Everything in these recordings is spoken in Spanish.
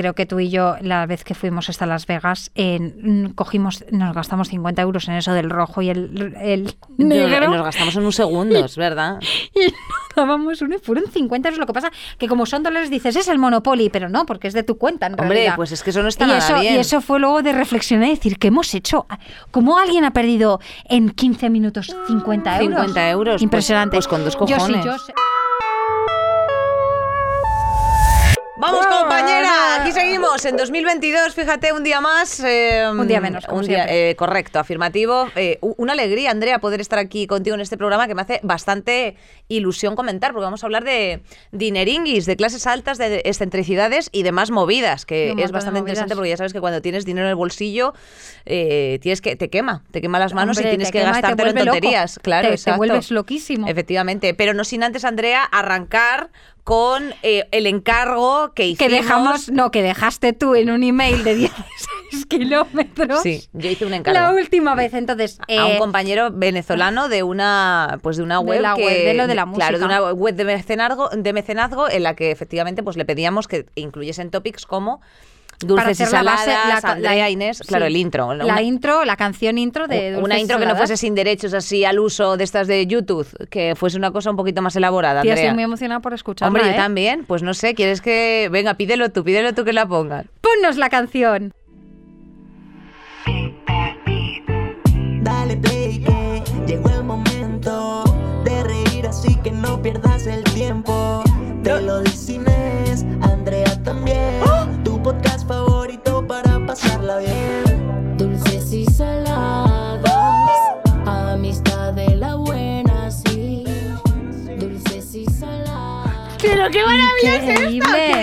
creo que tú y yo, la vez que fuimos hasta Las Vegas, eh, mm, cogimos, nos gastamos 50 euros en eso del rojo y el, el negro. Nos gastamos en un segundo, es verdad. y no dábamos uno y fueron 50 euros. Lo que pasa que como son dólares dices, es el Monopoly, pero no, porque es de tu cuenta en Hombre, realidad. pues es que eso no está y nada eso, bien. Y eso fue luego de reflexionar y decir, ¿qué hemos hecho? ¿Cómo alguien ha perdido en 15 minutos 50 euros? 50 euros, pues- Impresionante. pues con dos Yo sí, cojones. yo sé- Vamos, compañera, aquí seguimos en 2022, fíjate, un día más. eh, Un día menos, como un día, siempre. eh, correcto, afirmativo. Eh, una alegría, Andrea, poder estar aquí contigo en este programa que me hace bastante ilusión comentar, porque vamos a hablar de dineringuis, de clases altas, de excentricidades y demás movidas, que es bastante interesante porque ya sabes que cuando tienes dinero en el bolsillo, eh, tienes que te quema, te quema las manos Hombre, y tienes que quema y te gastártelo en loco. tonterías. Claro, Te- vuelves loquísimo. Efectivamente, pero no sin antes, Andrea, arrancar con eh, el encargo que hicimos. Que dejamos, no, que dejaste tú en un email de 16 kilómetros. Sí, yo hice un encargo. La última vez, entonces. a un eh, compañero venezolano de una pues de una De web la que web, de lo de la claro de música. una web de mecenazgo de mecenazgo en la que efectivamente pues le pedíamos que incluyesen topics como dulces y hacer la base, saladas la- Andrea la- Inés claro el intro La una- intro, la canción intro de una Dulces y intro que no Saladas. fuese sin derechos así al uso de estas de YouTube que fuese una cosa un poquito más elaborada Tía, Andrea estoy muy emocionada por escucharla. hombre yo ¿eh? también pues no sé quieres que venga pídelo tú pídelo tú que la pongan Ponnos la canción. Dale play que llegó el momento de reír, así que no pierdas el tiempo. Te lo dice pasarla bien. Dulces y saladas, amistad de la buena, sí. Dulces y saladas. Pero qué maravilla Increíble. bueno por favor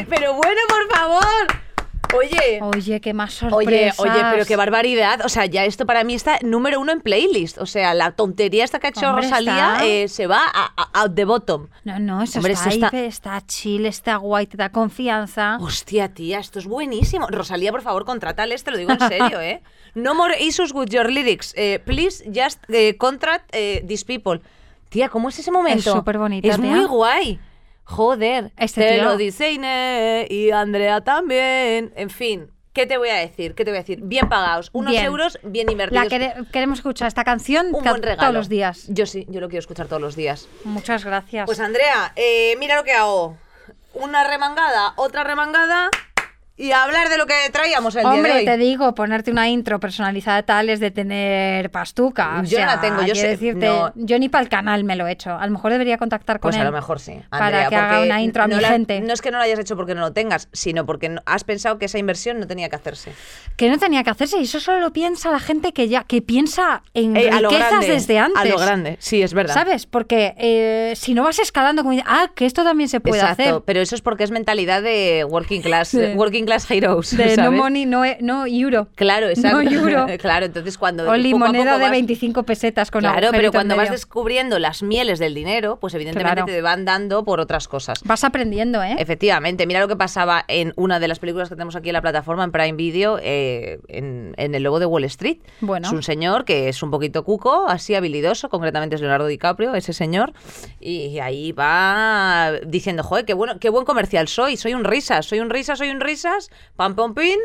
oye Oye, qué más Oye, sorpresas. oye, pero qué barbaridad. O sea, ya esto para mí está número uno en playlist. O sea, la tontería esta que ha hecho Hombre, Rosalía eh, se va a, a- out the bottom. No, no, eso Hombre, está, eso está- está chill, está guay, te da confianza. Hostia, tía, esto es buenísimo. Rosalía, por favor, contrátales, te lo digo en serio, ¿eh? No more issues with your lyrics. Eh, please just eh, contract eh, these people. Tía, ¿cómo es ese momento? Es superbonita, Es tía. muy guay. Joder. Este te tío- lo dice Inés y Andrea también. En fin. ¿Qué te voy a decir? ¿Qué te voy a decir? Bien pagados. Unos Bien. euros bien invertidos. La quere- queremos escuchar esta canción un ca- buen regalo. todos los días. Yo sí, yo lo quiero escuchar todos los días. Muchas gracias. Pues Andrea, eh, mira lo que hago. Una remangada, otra remangada y hablar de lo que traíamos el día de Hombre, hoy. te digo, ponerte una intro personalizada tal es de tener pastuca. o Yo no la sea, tengo, yo sé- decirte, no. yo ni para el canal me lo he hecho. A lo mejor debería contactar con Pues él. a lo mejor sí. para que haga una intro a no mi la- gente. No es que no lo hayas hecho porque no lo tengas, sino porque no- has pensado que esa inversión no tenía que hacerse. Que no tenía que hacerse y eso solo lo piensa la gente que ya que piensa en riquezas grande, desde antes. A lo grande, sí, es verdad. ¿Sabes? Porque eh, si no vas escalando como ah, que esto también se puede Exacto, hacer. pero eso es porque es mentalidad de working class, Sí. working heroes. De no money, no, e- no euro. Claro, exacto. No euro. claro, entonces cuando Oli, moneda poco de vas- 25 pesetas con Claro, pero cuando vas descubriendo las mieles del dinero, pues evidentemente Claro. te van dando por otras cosas. Vas aprendiendo, ¿eh? Efectivamente, mira lo que pasaba en una de las películas que tenemos aquí en la plataforma, en Prime Video, eh, en, en El Lobo de Wall Street. Bueno. Es un señor que es un poquito cuco, así habilidoso, concretamente es Leonardo DiCaprio, ese señor, y ahí va diciendo, joder, qué, bueno, qué buen comercial soy, soy un risas, soy un risas, soy un risas, pam, pam, pin,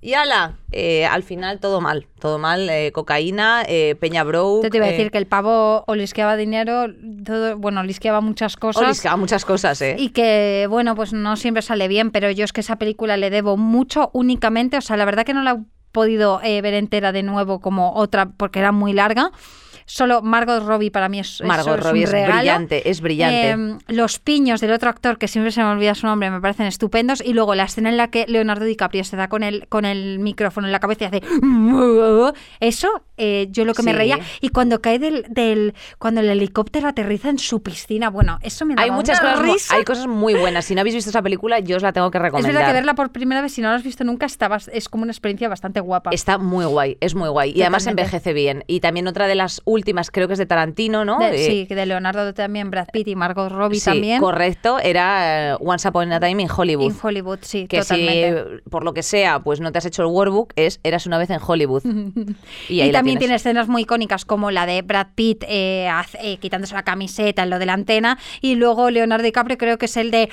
y ala, Eh, al final todo mal, todo mal, eh, cocaína, eh, Peña Bro. Te, te iba a decir que el pavo o lisqueaba dinero, todo, bueno, lisqueaba muchas cosas. muchas cosas, ¿eh? Y que, bueno, pues no siempre sale bien, pero yo es que esa película le debo mucho únicamente, o sea, la verdad que no la he podido ver entera de nuevo como otra porque era muy larga. Solo Margot Robbie para mí es, Margot es Robbie un es regalo. brillante, es brillante. Eh, los piños del otro actor, que siempre se me olvida su nombre, me parecen estupendos. Y luego la escena en la que Leonardo DiCaprio se da con el, con el micrófono en la cabeza y hace... Eso, eh, yo lo que me reía. Y cuando cae del, del... Cuando el helicóptero aterriza en su piscina, bueno, eso me da hay muchas cosas, risa. hay cosas muy buenas. Si no habéis visto esa película, yo os la tengo que Es recomendar. verdad que verla por primera vez, si no la has visto nunca, está es como una experiencia bastante guapa. Está muy guay, es muy guay. Y además envejece bien. Y también otra de las últimas creo que es de Tarantino, ¿no? De- Eh, sí, de Leonardo también, Brad Pitt y Margot Robbie sí, también. correcto, era eh, Once Upon a Time in Hollywood. En Hollywood, sí, que totalmente. si por lo que sea, pues no te has hecho el workbook, es Eras una vez en Hollywood. y ahí también tiene escenas muy icónicas como la de Brad Pitt eh, eh, quitándose la camiseta en lo de la antena y luego Leonardo DiCaprio creo que es el de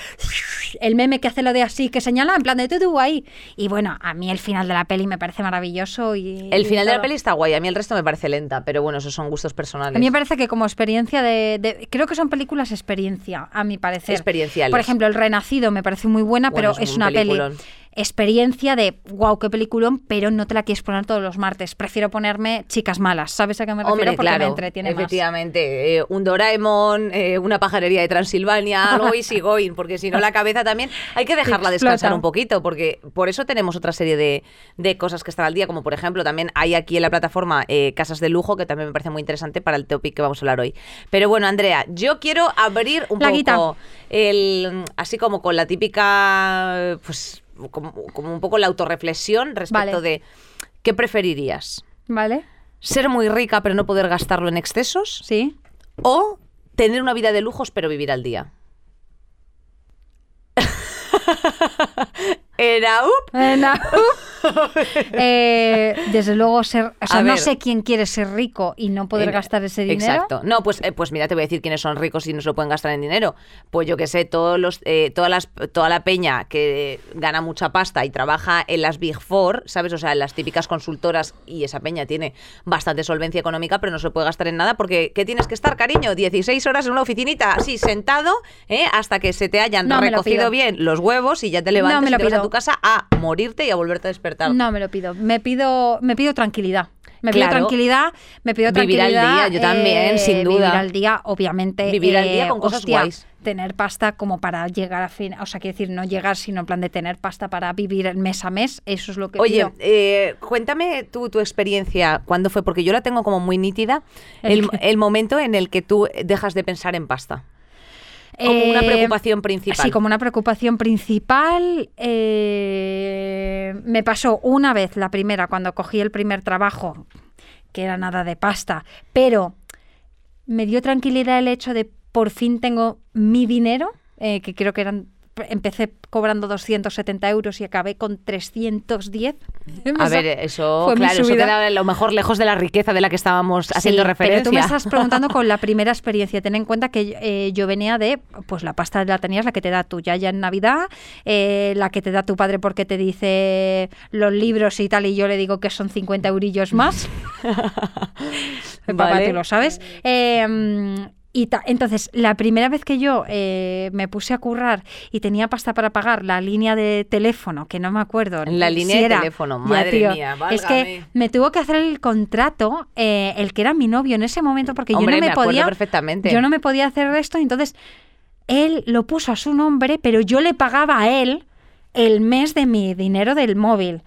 el meme que hace lo de así que señala en plan de tú tú ahí y bueno a mí el final de la peli me parece maravilloso y El final de la peli está guay, a mí el resto me parece lenta, pero bueno, esos son gustos personales. a mí me parece que como experiencia de, de- Creo que son películas experiencia, a mi parecer. Experienciales. Por ejemplo, El Renacido me parece muy buena, Bueno, pero es es, un una peliculón. peli experiencia de wow, qué peliculón, pero no te la quieres poner todos los martes. Prefiero ponerme chicas malas, ¿sabes a qué me refiero? Hombre, Porque claro, me entretiene más. efectivamente, eh, un Doraemon, eh, una pajarería de Transilvania, algo easy going, porque si no la cabeza también hay que dejarla Explota. descansar un poquito, porque por eso tenemos otra serie de, de cosas que están al día, como por ejemplo también hay aquí en la plataforma eh, Casas de Lujo, que también me parece muy interesante para el topic que vamos a hablar hoy. Pero bueno, Andrea, yo quiero abrir un La guita. poco el, así como con la típica, pues como, como un poco la autorreflexión respecto Vale. de ¿qué preferirías? ¿Vale? ¿Ser muy rica pero no poder gastarlo en excesos? Sí. ¿O tener una vida de lujos pero vivir al día? Era up. Eh, no. Eh, desde luego ser, o sea, A no ver. sé quién quiere ser rico y no poder En- gastar ese dinero. Exacto. No, pues, eh, pues mira, te voy a decir quiénes son ricos y no se lo pueden gastar en dinero. Pues yo que sé, todos los, eh, todas las, toda la peña que gana mucha pasta y trabaja en las Big Four, ¿sabes? O sea, en las típicas consultoras y esa peña tiene bastante solvencia económica, pero no se puede gastar en nada porque ¿qué tienes que estar, cariño? 16 horas en una oficinita, así, sentado, ¿eh? hasta que se te hayan No lo recocido pido. bien los huevos y ya te levantas me y lo vas a pido. Tu casa a morirte y a volverte a despertar. No me lo pido. Me pido, me pido tranquilidad. Me pido Claro. tranquilidad, me pido Vivir al tranquilidad. día, yo también, sin duda. Vivir al día, obviamente. Vivir al día eh, con cosas hostia, guays. Tener pasta como para llegar a fin, o sea, quiero decir, no llegar, sino en plan de tener pasta para vivir mes a mes, eso es lo que Oye, pido. eh, cuéntame tú tu experiencia, ¿cuándo fue? Porque yo la tengo como muy nítida, ¿El el momento en el que tú dejas de pensar en pasta. Como una Eh, preocupación principal. Sí, como una preocupación principal. eh, me pasó una vez, la primera, cuando cogí el primer trabajo, que era nada de pasta, pero me dio tranquilidad el hecho de por fin tengo mi dinero, eh, que creo que eran... Empecé cobrando 270 euros y acabé con 310. A ver, eso, claro, eso queda a lo mejor lejos de la riqueza de la que estábamos haciendo referencia. Pero tú me estás preguntando con la primera experiencia. Ten en cuenta que eh, yo venía de, pues la pasta la tenías, la que te da tu yaya en Navidad, eh, la que te da tu padre porque te dice los libros y tal, y yo le digo que son 50 eurillos más. Papá, Vale. tú lo sabes. Eh, y ta- entonces, la primera vez que yo eh, me puse a currar y tenía pasta para pagar la línea de teléfono, que no me acuerdo. La si línea de era- teléfono, madre tío, mía, Es válgame. que me tuvo que hacer el contrato eh, el que era mi novio en ese momento porque Hombre, yo no me podía perfectamente. yo no me podía hacer esto entonces él lo puso a su nombre pero yo le pagaba a él el mes de mi dinero del móvil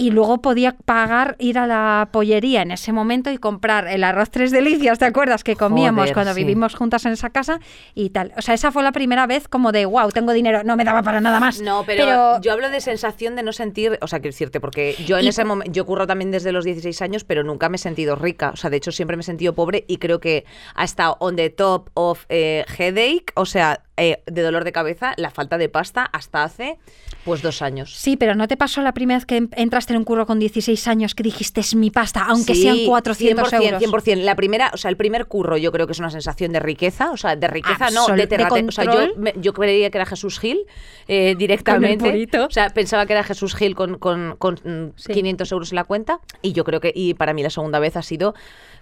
y luego podía pagar ir a la pollería en ese momento y comprar el arroz tres delicias, ¿te acuerdas? Que comíamos Joder, cuando sí. vivimos juntas en esa casa y tal. O sea, esa fue la primera vez como de, wow, tengo dinero, no me daba para nada más. No, pero, yo hablo de sensación de no sentir, o sea, quiero decirte, porque yo en Y- ese momento, yo curro también desde los 16 años, pero nunca me he sentido rica. O sea, de hecho siempre me he sentido pobre y creo que ha estado on the top of eh, headache, o sea, eh, de dolor de cabeza, la falta de pasta hasta hace pues dos años. Sí, pero ¿no te pasó la primera vez que em- entraste en un curro con 16 años que dijiste es mi pasta, aunque Sí, sean 400 100%, euros? 100%. La primera, o sea, el primer curro yo creo que es una sensación de riqueza, o sea, de riqueza no, de de terrate. O sea, yo, me- yo creía que era Jesús Gil eh, directamente. O sea, pensaba que era Jesús Gil con, con, con, mm, Sí. 500 euros en la cuenta y yo creo que, y para mí la segunda vez ha sido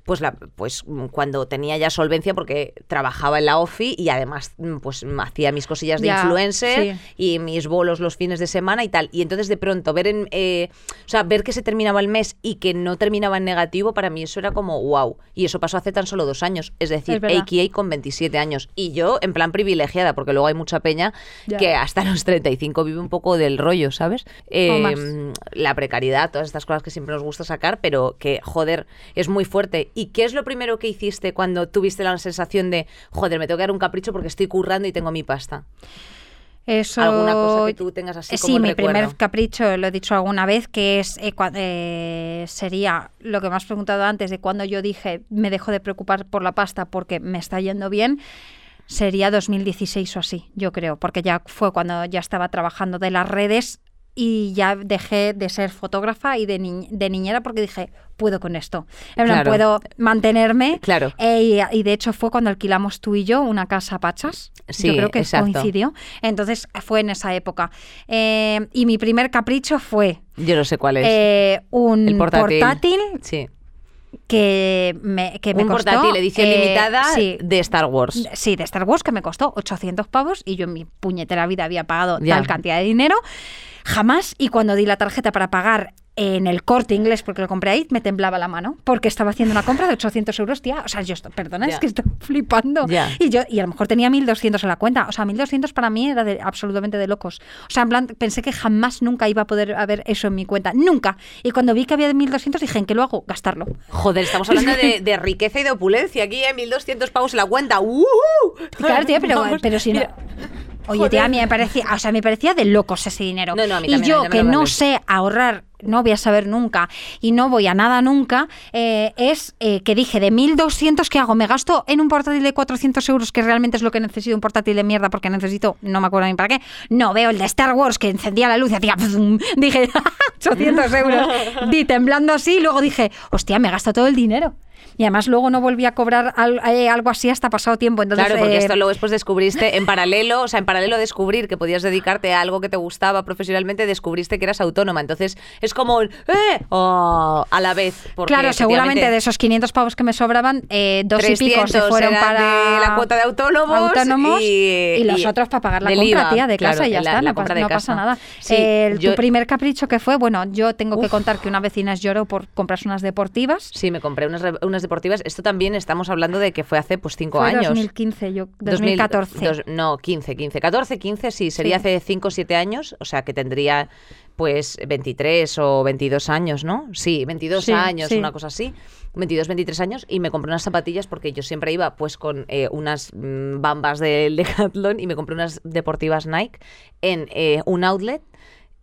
pues la pues mm, cuando tenía ya solvencia porque trabajaba en la OFI y además mm, pues hacía mis cosillas de Ya, influencer sí. y mis bolos los fines de semana y tal. Y entonces de pronto ver en, eh, o sea, ver que se terminaba el mes y que no terminaba en negativo, para mí eso era como wow. Y eso pasó hace tan solo dos años, es decir, Es. AKA con 27 años. Y yo en plan privilegiada, porque luego hay mucha peña Ya. que hasta los 35 vive un poco del rollo, ¿sabes? Eh, más. la precariedad, todas estas cosas que siempre nos gusta sacar, pero que, joder, es muy fuerte. ¿Y qué es lo primero que hiciste cuando tuviste la sensación de, joder, me tengo que dar un capricho porque estoy currando y tengo mi pasta? Eso... alguna cosa que tú tengas así como Sí, mi recuerdo. primer capricho, lo he dicho alguna vez, que es eh, eh, sería lo que me has preguntado antes de cuando yo dije me dejo de preocupar por la pasta porque me está yendo bien. Sería 2016 o así, yo creo, porque ya fue cuando ya estaba trabajando de las redes y ya dejé de ser fotógrafa y de, ni- de niñera porque dije, puedo con esto. Puedo mantenerme. Claro. Eh, y, y de hecho fue cuando alquilamos tú y yo una casa a Pachas. Sí, yo creo que exacto. coincidió. Entonces fue en esa época. Eh, y mi primer capricho fue Yo no sé cuál es. eh, un el portátil. portátil, sí. Que me, que me Un costó... portátil edición eh, limitada sí, de Star Wars. Sí, de Star Wars, que me costó 800 pavos y yo en mi puñetera vida había pagado Ya. tal cantidad de dinero. Jamás. Y cuando di la tarjeta para pagar en el corte inglés, porque lo compré ahí, me temblaba la mano, porque estaba haciendo una compra de 800 euros, tía. O sea, yo, esto- perdona, es que estoy flipando. Y yo, y a lo mejor tenía 1200 en la cuenta. O sea, 1200 para mí era de- absolutamente de locos. O sea, en plan, pensé que jamás nunca iba a poder haber eso en mi cuenta. Nunca. Y cuando vi que había 1200, dije, ¿en qué lo hago? Gastarlo. Joder, estamos hablando de, de riqueza y de opulencia. Aquí, ¿eh? 1.200 pavos en la cuenta. ¡Uh! Claro, tía, pero, Vamos, pero si no. Oye, tía, a mí me parecía, o sea, me parecía de locos ese dinero. No, no, a mí y también, a yo, mí también que no sé ahorrar, no voy a saber nunca y no voy a nada nunca, eh, es eh, que dije, de 1.200, ¿qué hago? ¿Me gasto en un portátil de 400 euros, que realmente es lo que necesito, un portátil de mierda, porque necesito, no me acuerdo ni para qué? No, veo el de Star Wars, que encendía la luz y hacía... Dije, 800 euros. Di temblando así, y luego dije, hostia, me gasto todo el dinero. Y además luego no volví a cobrar al- eh, algo así hasta pasado tiempo. Entonces, Claro, porque eh, esto luego después descubriste en paralelo, o sea, en paralelo descubrir que podías dedicarte a algo que te gustaba profesionalmente, descubriste que eras autónoma. Entonces es como ¡eh! Oh, a la vez. Porque Claro, seguramente de esos 500 pavos que me sobraban, eh, dos y pico se 300 fueron para la cuota de autónomos autónomos y- y, los y otros para pagar la compra, IVA, tía, de claro, casa y ya la- está, la no, pasa, no pasa nada. Sí, El- yo- Tu primer capricho que fue, bueno, yo tengo que contar que una vecina lloró por comprarse unas deportivas. Sí, me compré unas, re- unas deportivas. Esto también estamos hablando de que fue hace pues cinco Fue años. 2015, yo, 2000, 2014. dos- no, 15, 15. 14, 15, sí, sería Sí. hace 5 o 7 años, o sea que tendría pues 23 o 22 años, ¿no? Sí, 22 Sí, años, sí. una cosa así. 22, 23 años y me compré unas zapatillas porque yo siempre iba pues con eh, unas mm, bambas del Decathlon y me compré unas deportivas Nike en eh, un outlet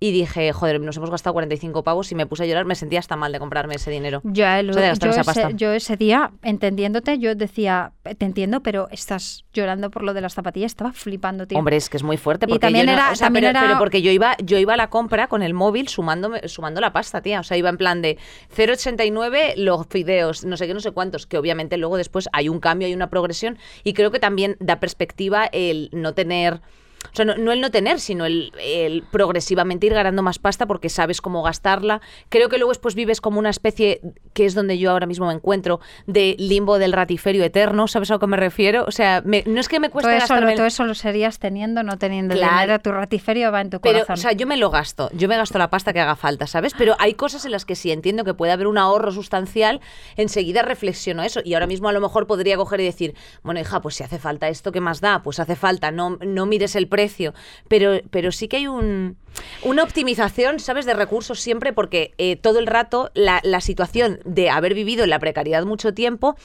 y dije, joder, nos hemos gastado 45 pavos y me puse a llorar, me sentía hasta mal de comprarme ese dinero. Yo, el- O sea, yo esa ese, pasta. yo ese día, entendiéndote, yo decía, te entiendo, pero estás llorando por lo de las zapatillas, estaba flipando, tío. Hombre, es que es muy fuerte. Y también yo no- era- o sea, también pero, era- pero porque yo iba, yo iba a la compra con el móvil sumándome, sumando la pasta, tía. O sea, iba en plan de 0,89 los fideos, no sé qué, no sé cuántos. Que obviamente luego después hay un cambio, hay una progresión. Y creo que también da perspectiva el no tener. O sea, no, no el no tener, sino el, el progresivamente ir ganando más pasta porque sabes cómo gastarla. Creo que luego después vives como una especie, que es donde yo ahora mismo me encuentro, de limbo del ratiferio eterno. ¿Sabes a lo que me refiero? O sea, me- no es que me todo cueste eso, lo, gastarme... todo eso lo serías teniendo, no teniendo Claro. dinero, tu ratiferio va en tu Pero, corazón. o sea, yo me lo gasto, yo me gasto la pasta que haga falta, ¿sabes? Pero hay cosas en las que sí entiendo que puede haber un ahorro sustancial, enseguida reflexiono eso y ahora mismo a lo mejor podría coger y decir, bueno, hija, pues si hace falta esto, ¿qué más da? Pues hace falta, no, no mires el precio, pero, pero sí que hay un, una optimización, ¿sabes? De recursos siempre porque eh, todo el rato la, la situación de haber vivido en la precariedad mucho tiempo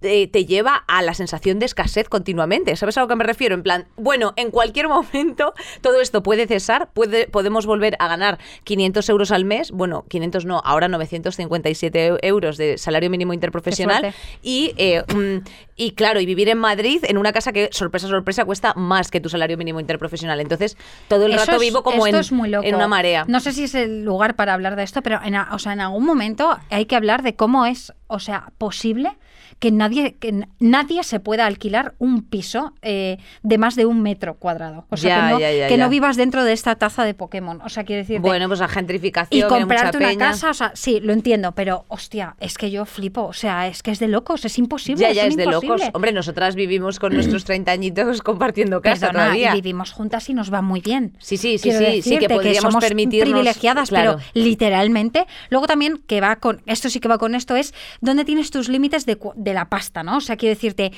te, te lleva a la sensación de escasez continuamente. ¿Sabes a lo que me refiero? En plan, bueno, en cualquier momento todo esto puede cesar, puede, podemos volver a ganar 500 euros al mes, bueno, 500 no, ahora 957 euros de salario mínimo interprofesional y, eh, mm, y claro, y vivir en Madrid en una casa que, sorpresa, sorpresa, cuesta más que tu salario mínimo interprofesional. Entonces, todo el Eso rato es- vivo como en, es muy loco. en una marea. No sé si es el lugar para hablar de esto, pero en, o sea, en algún momento hay que hablar de cómo es, o sea, posible que nadie, que nadie se pueda alquilar un piso eh, de más de un metro cuadrado. O sea, Ya, que, no, ya, ya, que no vivas dentro de esta taza de Pokémon. O sea, quiero decir. Bueno, pues la gentrificación, y comprarte una peña. casa, o sea, sí, lo entiendo, pero hostia, es que yo flipo, o sea, es que es de locos, es imposible. Ya, ya, es de locos. imposible. Hombre, nosotras vivimos con nuestros 30 añitos compartiendo casa Perdona, todavía. y vivimos juntas y nos va muy bien. Sí, sí, sí, Quiero sí, sí, que podríamos somos permitirnos- privilegiadas, claro. pero literalmente. Luego también que va con esto sí que va con esto es dónde tienes tus límites de, cu- de la pasta, ¿no? O sea, quiero decirte,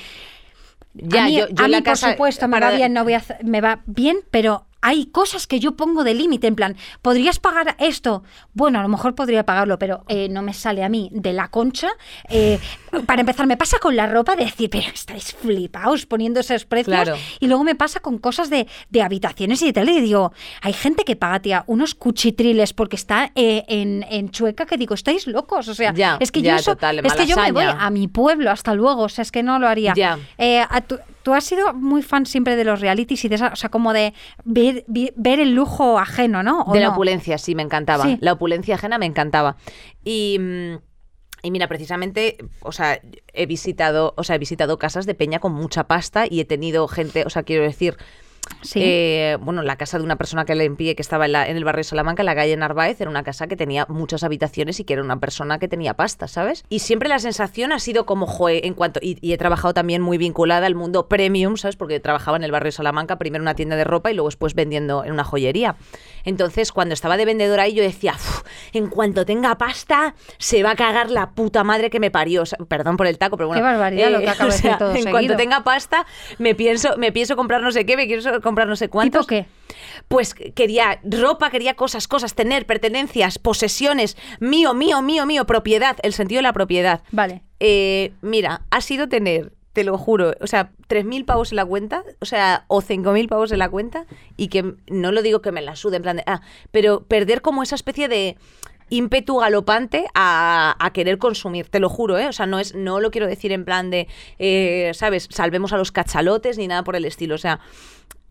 Ya, a mí, yo- yo a en la mí, por casa- supuesto me para- va bien, no voy a me va bien, pero hay cosas que yo pongo de límite, en plan, ¿podrías pagar esto? Bueno, a lo mejor podría pagarlo, pero eh, no me sale a mí de la concha. Eh, para empezar, me pasa con la ropa de decir, pero estáis flipaos poniendo esos precios. Claro. Y luego me pasa con cosas de, de habitaciones y de tele. Y digo, hay gente que paga, tía, unos cuchitriles porque está eh, en, en Chueca que digo, estáis locos. O sea, Ya, es que ya, yo eso- total, de es que yo me voy a mi pueblo, hasta luego. O sea, es que no lo haría. Ya. Eh, a tu- tú has sido muy fan siempre de los realities y de esa, o sea, como de ver, el lujo ajeno, ¿no? ¿O De la no? opulencia, sí, me encantaba. Sí. La opulencia ajena me encantaba. Y, mm, y mira, precisamente, o sea, he visitado, o sea, he visitado casas de peña con mucha pasta y he tenido gente, o sea, quiero decir, Sí. eh, bueno, la casa de una persona que le envié que estaba en, la- en el barrio de Salamanca, en la calle Narváez, era una casa que tenía muchas habitaciones y que era una persona que tenía pasta, ¿sabes? Y siempre la sensación ha sido como, joe, en cuanto, y, y he trabajado también muy vinculada al mundo premium, ¿sabes? Porque trabajaba en el barrio de Salamanca, primero en una tienda de ropa y luego después vendiendo en una joyería. Entonces, cuando estaba de vendedora ahí, yo decía, "Uf, en cuanto tenga pasta, se va a cagar la puta madre que me parió. O sea, perdón por el taco, pero bueno. Qué barbaridad lo que acabo de decir todo En seguido. cuanto tenga pasta, me pienso, me pienso comprar no sé qué, me quiero comprar no sé cuántos. ¿Tipo qué? Pues quería ropa, quería cosas, cosas, tener pertenencias, posesiones, mío, mío, mío, mío, propiedad, el sentido de la propiedad. Vale. Eh, mira, ha sido tener, te lo juro, o sea, 3.000 pavos en la cuenta, o sea, o 5.000 pavos en la cuenta, y que no lo digo que me la sude, en plan de, ah, pero perder como esa especie de ímpetu galopante a, a querer consumir, te lo juro, ¿eh? O sea, no, es, no lo quiero decir en plan de, eh, ¿sabes? Salvemos a los cachalotes ni nada por el estilo, o sea,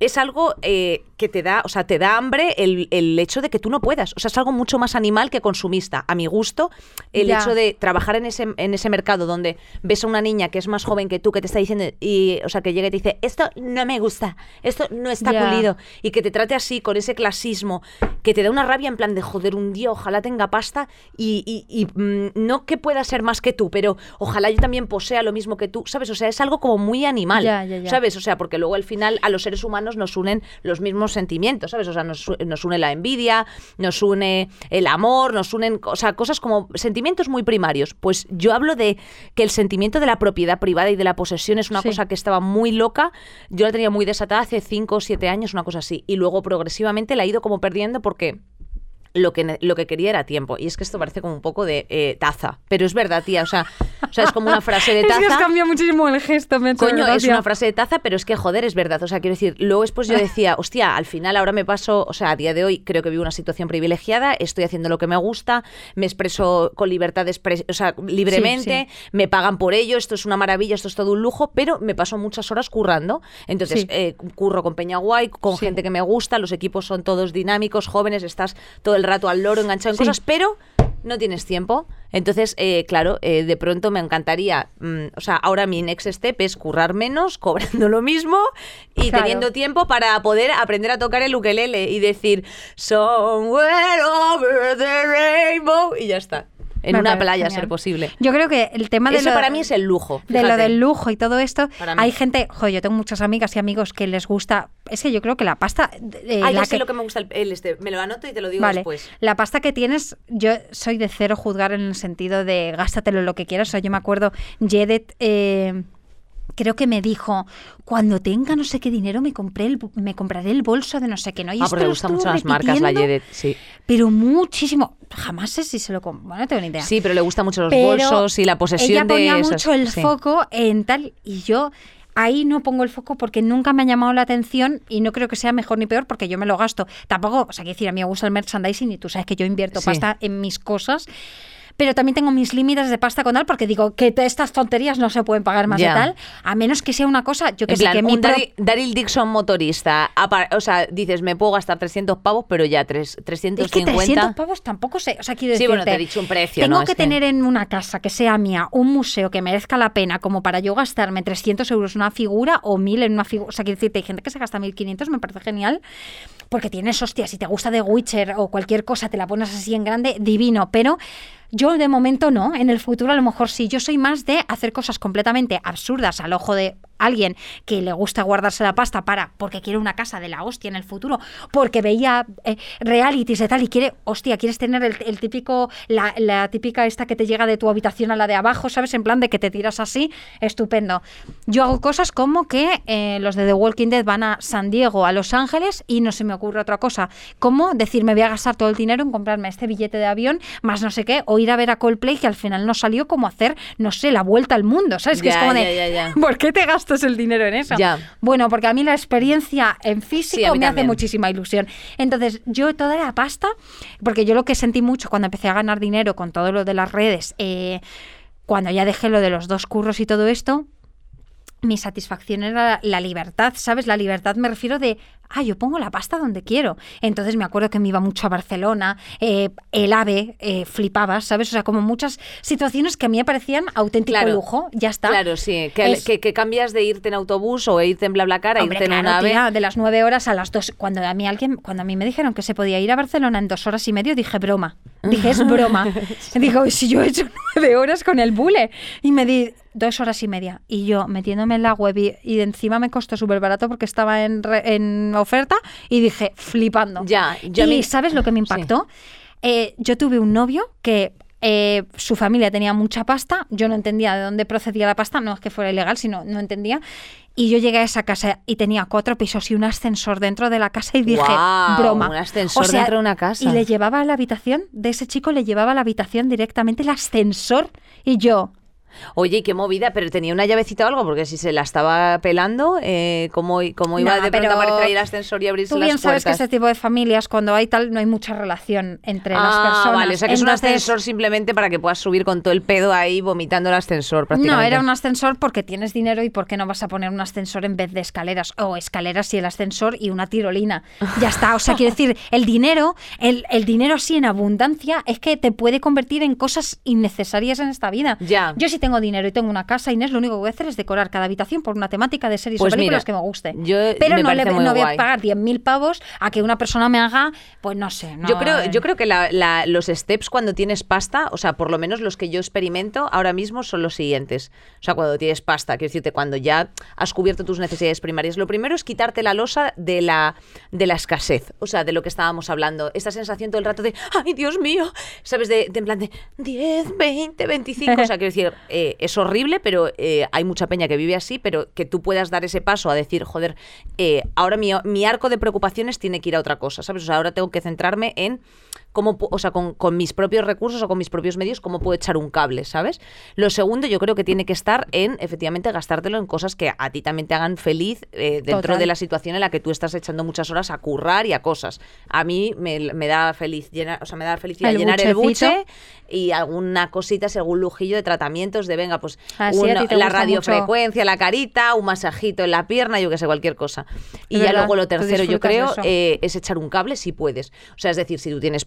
es algo eh, que te da, o sea, te da hambre el, el hecho de que tú no puedas. O sea, es algo mucho más animal que consumista. A mi gusto, el Ya. hecho de trabajar en ese, en ese mercado donde ves a una niña que es más joven que tú, que te está diciendo, y, o sea, que llega y te dice, esto no me gusta, esto no está Ya. pulido, y que te trate así, con ese clasismo, que te da una rabia en plan de, joder, un día ojalá tenga pasta y, y- y, mm, no que pueda ser más que tú, pero ojalá yo también posea lo mismo que tú, ¿sabes? O sea, es algo como muy animal, Ya, ya, ya. ¿sabes? O sea, porque luego al final a los seres humanos nos unen los mismos sentimientos, ¿sabes? O sea, nos, nos une la envidia, nos une el amor, nos unen, o sea, cosas como sentimientos muy primarios. Pues yo hablo de que el sentimiento de la propiedad privada y de la posesión es una Sí. cosa que estaba muy loca. Yo la tenía muy desatada hace 5 o 7 años, una cosa así. Y luego progresivamente la he ido como perdiendo porque lo que, lo que quería era tiempo. Y es que esto parece como un poco de eh, taza. Pero es verdad, tía. O sea, o sea, es como una frase de Es que taza. cambiado muchísimo el gesto, me Coño, es una frase de taza, pero es que joder, es verdad. O sea, quiero decir, luego después yo decía, hostia, al final ahora me paso, o sea, a día de hoy creo que vivo una situación privilegiada, estoy haciendo lo que me gusta, me expreso con libertad de expres- o sea, libremente, me pagan por ello, esto es una maravilla, esto es todo un lujo, pero me paso muchas horas currando. Entonces, Sí. eh, curro con Peña Guay, con gente que me gusta, los equipos son todos dinámicos, jóvenes, estás todo el rato al loro enganchado en Sí. cosas, pero no tienes tiempo. Entonces, eh, claro, eh, de pronto me encantaría, mm, o sea, ahora mi next step es currar menos, cobrando lo mismo y Claro. teniendo tiempo para poder aprender a tocar el ukelele y decir Somewhere over the rainbow y ya está. En Me una playa, genial. ser posible. Yo creo que el tema de Eso lo- para mí es el lujo. de lo del lujo y todo esto, hay gente, joder, yo tengo muchas amigas y amigos que les gusta, es que yo creo que la pasta, eh, Ah, la sé que- lo que me gusta el, el este. Me lo anoto y te lo digo Vale, después. la pasta que tienes, yo soy de cero juzgar en el sentido de gástatelo lo que quieras. O sea, yo me acuerdo, Jedet, eh, creo que me dijo, cuando tenga no sé qué dinero me compré el, me compraré el bolso de no sé qué, ¿no? Y Ah, esto porque le lo gustan estuvo mucho las marcas, la Yedet, sí. Pero muchísimo. Jamás sé si se lo compró. Bueno, no tengo ni idea. Sí, pero le gustan mucho los Pero bolsos y la posesión ella ponía de esas- mucho el sí. foco en tal y yo ahí no pongo el foco porque nunca me ha llamado la atención y no creo que sea mejor ni peor porque yo me lo gasto. Tampoco, o sea, quiero decir, a mí me gusta el merchandising y tú sabes que yo invierto Sí. pasta en mis cosas. Pero también tengo mis límites de pasta con tal porque digo que estas tonterías no se pueden pagar más Ya. de tal, a menos que sea una cosa, yo que En sé, plan, que mi pro- Daryl, Dixon motorista. O sea, dices, me puedo gastar 300 pavos, pero ya tres- Es que 350. 300 pavos tampoco sé. O sea, quiero Sí, decirte, bueno, te he dicho un precio, Tengo. Es que- tener en una casa que sea mía un museo que merezca la pena como para yo gastarme 300 euros en una figura o 1000 en una figura. O sea, quiero decirte, hay gente que se gasta 1500, me parece genial. Porque tienes, hostia, si te gusta The Witcher o cualquier cosa, te la pones así en grande, divino. Pero yo de momento no. En el futuro a lo mejor sí. Yo soy más de hacer cosas completamente absurdas al ojo de alguien que le gusta guardarse la pasta para, porque quiere una casa de la hostia en el futuro, porque veía eh, realities de tal y quiere, hostia, quieres tener el, el típico, la, la típica esta que te llega de tu habitación a la de abajo, ¿sabes? En plan de que te tiras así, estupendo. Yo hago cosas como que eh, los de The Walking Dead van a San Diego, a Los Ángeles, y no se me ocurre otra cosa, como decir, me voy a gastar todo el dinero en comprarme este billete de avión, más no sé qué, o ir a ver a Coldplay, que al final no salió como hacer, no sé, la vuelta al mundo, ¿sabes? Que es como de, ya, ya, ya. ¿por qué te gastas el dinero en eso? Ya. Bueno, porque a mí la experiencia en físico Sí, me hace muchísima ilusión. Entonces, yo toda la pasta, porque yo lo que sentí mucho cuando empecé a ganar dinero con todo lo de las redes, eh, cuando ya dejé lo de los dos curros y todo esto, mi satisfacción era la libertad, ¿sabes? La libertad me refiero de, ah, yo pongo la pasta donde quiero. Entonces me acuerdo que me iba mucho a Barcelona, eh, el AVE, eh, flipabas, ¿sabes? O sea, como muchas situaciones que a mí me parecían auténtico Claro. lujo, ya está. Claro, sí. Que, Es- que- que cambias de irte en autobús o irte en BlaBlaCar a irte en un ave. tía, de las nueve horas a las dos. Cuando a mí alguien, cuando a mí me dijeron que se podía ir a Barcelona en dos horas y medio, dije broma. Dije, es broma. Digo, si yo he hecho nueve horas con el bule. Y me di dos horas y media. Y yo metiéndome en la web y, y de encima me costó súper barato porque estaba en, re- en oferta y dije, flipando. Ya, yo y mí- ¿sabes lo que me impactó? Eh, yo tuve un novio que eh, su familia tenía mucha pasta, yo no entendía de dónde procedía la pasta, no es que fuera ilegal, sino no entendía. Y yo llegué a esa casa y tenía cuatro pisos y un ascensor dentro de la casa y dije, broma. un ascensor dentro de una casa. Y le llevaba a la habitación, de ese chico le llevaba a la habitación directamente el ascensor y yo, Oye, y qué movida, pero tenía una llavecita o algo, porque si se la estaba pelando, eh, ¿cómo, cómo iba No, de pronto a aparecer ahí el ascensor y abrirse Tú las bien sabes que este tipo de familias, cuando hay tal, no hay mucha relación entre las ah, personas. vale, o sea que es un ascensor simplemente para que puedas subir con todo el pedo ahí vomitando el ascensor No, prácticamente. era un ascensor porque tienes dinero y porque no vas a poner un ascensor en vez de escaleras. O escaleras y el ascensor y una tirolina. Ya está. O sea, quiero decir, el dinero, el, el dinero así en abundancia es que te puede convertir en cosas innecesarias en esta vida. Ya. Yo si tengo dinero y tengo una casa, Inés, lo único que voy a hacer es decorar cada habitación por una temática de series Pues o películas mira, que me guste. yo- Pero me no, le, no voy a pagar 10.000 pavos a que una persona me haga, pues no sé. no, Yo creo, yo creo que la- la- los steps cuando tienes pasta, o sea, por lo menos los que yo experimento ahora mismo son los siguientes. O sea, cuando tienes pasta, quiero decirte, cuando ya has cubierto tus necesidades primarias, lo primero es quitarte la losa de la, de la escasez, o sea, de lo que estábamos hablando. Esta sensación todo el rato de, ay, Dios mío, ¿sabes? De, de en plan de 10, 20, 25. O sea, quiero decir, eh, es horrible, pero eh, hay mucha peña que vive así, pero que tú puedas dar ese paso a decir, joder, eh, ahora mi, mi arco de preocupaciones tiene que ir a otra cosa, ¿sabes? O sea, ahora tengo que centrarme en cómo, o sea, con, con mis propios recursos o con mis propios medios, cómo puedo echar un cable, ¿sabes? Lo segundo, yo creo que tiene que estar en, efectivamente, gastártelo en cosas que a ti también te hagan feliz eh, dentro Total. de la situación en la que tú estás echando muchas horas a currar y a cosas. A mí me, me da feliz llenar, o sea, me da felicidad El llenar el buche y alguna cosita, algún lujillo de tratamientos de venga, pues Ah, sí, uno- la radiofrecuencia, la carita, un masajito en la pierna, yo que sé, cualquier cosa. Y ya luego lo tercero, yo creo, eh, es echar un cable si puedes. O sea, es decir, si tú tienes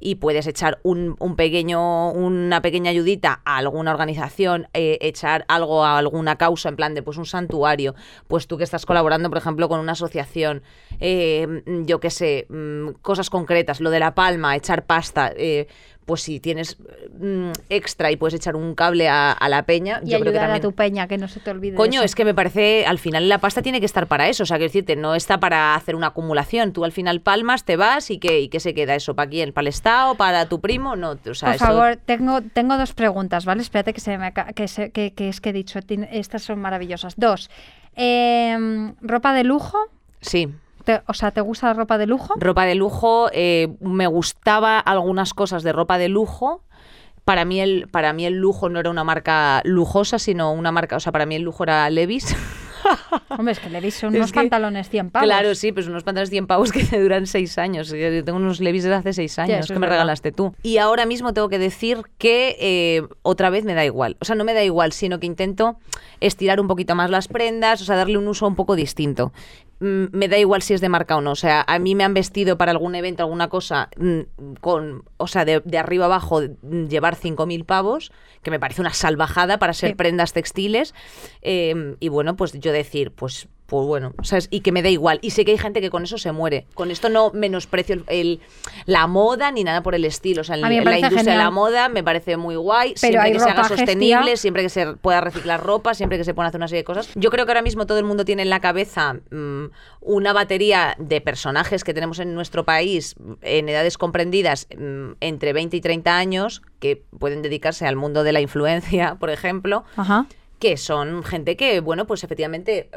y puedes echar un, un pequeño, una pequeña ayudita a alguna organización, eh, echar algo a alguna causa, en plan de pues un santuario, pues tú que estás colaborando, por ejemplo, con una asociación, eh, yo qué sé, mm, cosas concretas, lo de la palma, echar pasta. eh, pues si tienes mm, extra y puedes echar un cable a, a la peña, Y yo creo que también... a tu peña, que no se te olvide. Coño, eso. es que me parece, al final la pasta tiene que estar para eso, o sea, quiero decirte, no está para hacer una acumulación. Tú al final palmas, te vas y ¿qué, y qué se queda eso? ¿Para quién? ¿Para el Estado? ¿Para tu primo? No, o sea, Por eso- favor, tengo, tengo dos preguntas, ¿vale? Espérate que, se me que, se- que, que es que he dicho, estas son maravillosas. Dos, em, ropa de lujo, Sí. Te- o sea, ¿te gusta la ropa de lujo? Ropa de lujo, eh, me gustaba algunas cosas de ropa de lujo. Para mí, el, para mí el lujo no era una marca lujosa, sino una marca, o sea, para mí el lujo era Levis. Hombre, es que le he visto Es unos que- pantalones 100 pavos. Claro, sí, pues unos pantalones 100 pavos que te duran 6 años. Yo tengo unos Levis desde hace 6 años eso que me verdad. regalaste tú. Y ahora mismo tengo que decir que eh, otra vez me da igual. O sea, no me da igual, sino que intento estirar un poquito más las prendas, o sea, darle un uso un poco distinto. Mm, Me da igual si es de marca o no. O sea, a mí me han vestido para algún evento, alguna cosa, mm, con, o sea, de, de arriba abajo, mm, llevar 5.000 pavos, que me parece una salvajada para ser Sí. prendas textiles. Eh, y bueno, pues yo decir, pues pues bueno, ¿sabes? Y que me da igual. Y sé que hay gente que con eso se muere. Con esto no menosprecio el, el- la moda ni nada por el estilo. O sea, me la industria de la moda me parece muy guay. Pero siempre que se haga sostenible, siempre que se pueda reciclar ropa, siempre que se puedan hacer una serie de cosas. Yo creo que ahora mismo todo el mundo tiene en la cabeza mm, una batería de personajes que tenemos en nuestro país en edades comprendidas mm, entre 20 y 30 años que pueden dedicarse al mundo de la influencia, por ejemplo Ajá. que son gente que, bueno, pues efectivamente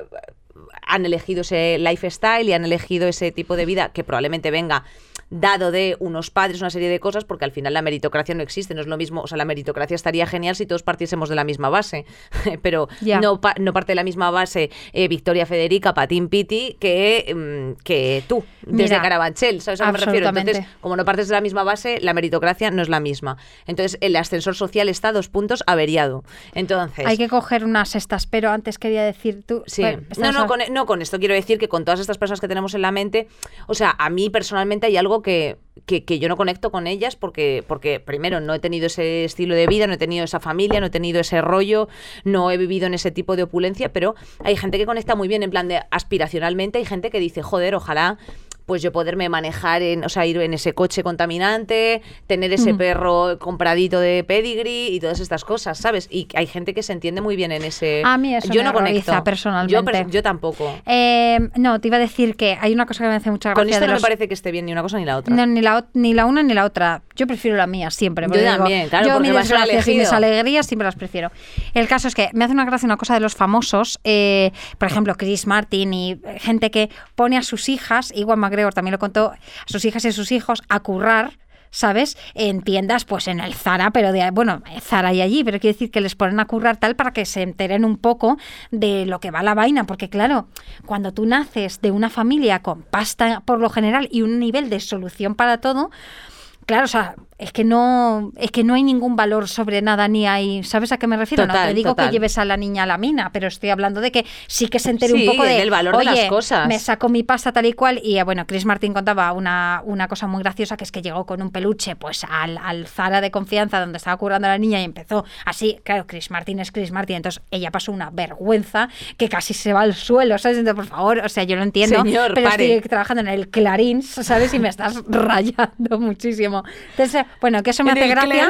han elegido ese lifestyle y han elegido ese tipo de vida que probablemente venga dado de unos padres, una serie de cosas, porque al final la meritocracia no existe, no es lo mismo, o sea, la meritocracia estaría genial si todos partiésemos de la misma base, pero no, pa- no parte de la misma base eh, Victoria Federica, Patín Piti, que, mm, que tú, desde Carabanchel, ¿sabes a qué me refiero? Entonces, como no partes de la misma base, la meritocracia no es la misma. Entonces, el ascensor social está a dos puntos averiado. Entonces, Hay que coger unas estas, pero antes quería decir tú. Sí, no, no con, no con esto quiero decir que con todas estas personas que tenemos en la mente, o sea, a mí personalmente hay algo que, que, que yo no conecto con ellas porque, porque, primero, no he tenido ese estilo de vida, no he tenido esa familia, no he tenido ese rollo, no he vivido en ese tipo de opulencia, pero hay gente que conecta muy bien en plan de aspiracionalmente, hay gente que dice, joder, ojalá pues yo poderme manejar en, o sea, ir en ese coche contaminante, tener ese perro compradito de pedigree y todas estas cosas, ¿sabes? Y hay gente que se entiende muy bien en ese A mí eso yo me no conecto personalmente. Yo, yo tampoco. Eh, no, te iba a decir que hay una cosa que me hace mucha Con gracia esto de no los- me parece que esté bien ni una cosa ni la otra. No, ni, la, ni la una ni la otra. Yo prefiero la mía siempre. Yo digo, también, claro, Yo porque mis y mis alegrías siempre las prefiero. El caso es que me hace una gracia una cosa de los famosos. eh, por ejemplo, Chris Martin y gente que pone a sus hijas, igual McGregor también lo contó, a sus hijas y a sus hijos a currar. ¿Sabes? En tiendas, pues en el Zara, pero de, bueno, Zara y allí, pero quiere decir que les ponen a currar tal para que se enteren un poco de lo que va la vaina, porque claro, cuando tú naces de una familia con pasta por lo general y un nivel de solución para todo, Claro, o sea, es que no, es que no hay ningún valor sobre nada ni hay, ¿sabes a qué me refiero? no te digo total. que lleves a la niña a la mina, pero estoy hablando de que sí que se entere Sí, un poco de, del valor de las "Oye, cosas". Me saco mi pasta tal y cual y eh, bueno, Chris Martin contaba una, una cosa muy graciosa que es que llegó con un peluche pues al, al Zara de confianza donde estaba curando a la niña y empezó así, claro, Chris Martin es Chris Martin, entonces ella pasó una vergüenza que casi se va al suelo, ¿sabes? Entonces, por favor, o sea, yo lo entiendo, Señor, pero pare. estoy trabajando en el Clarín, ¿sabes? Y me estás rayando muchísimo. Entonces, bueno, que eso me hace gracia,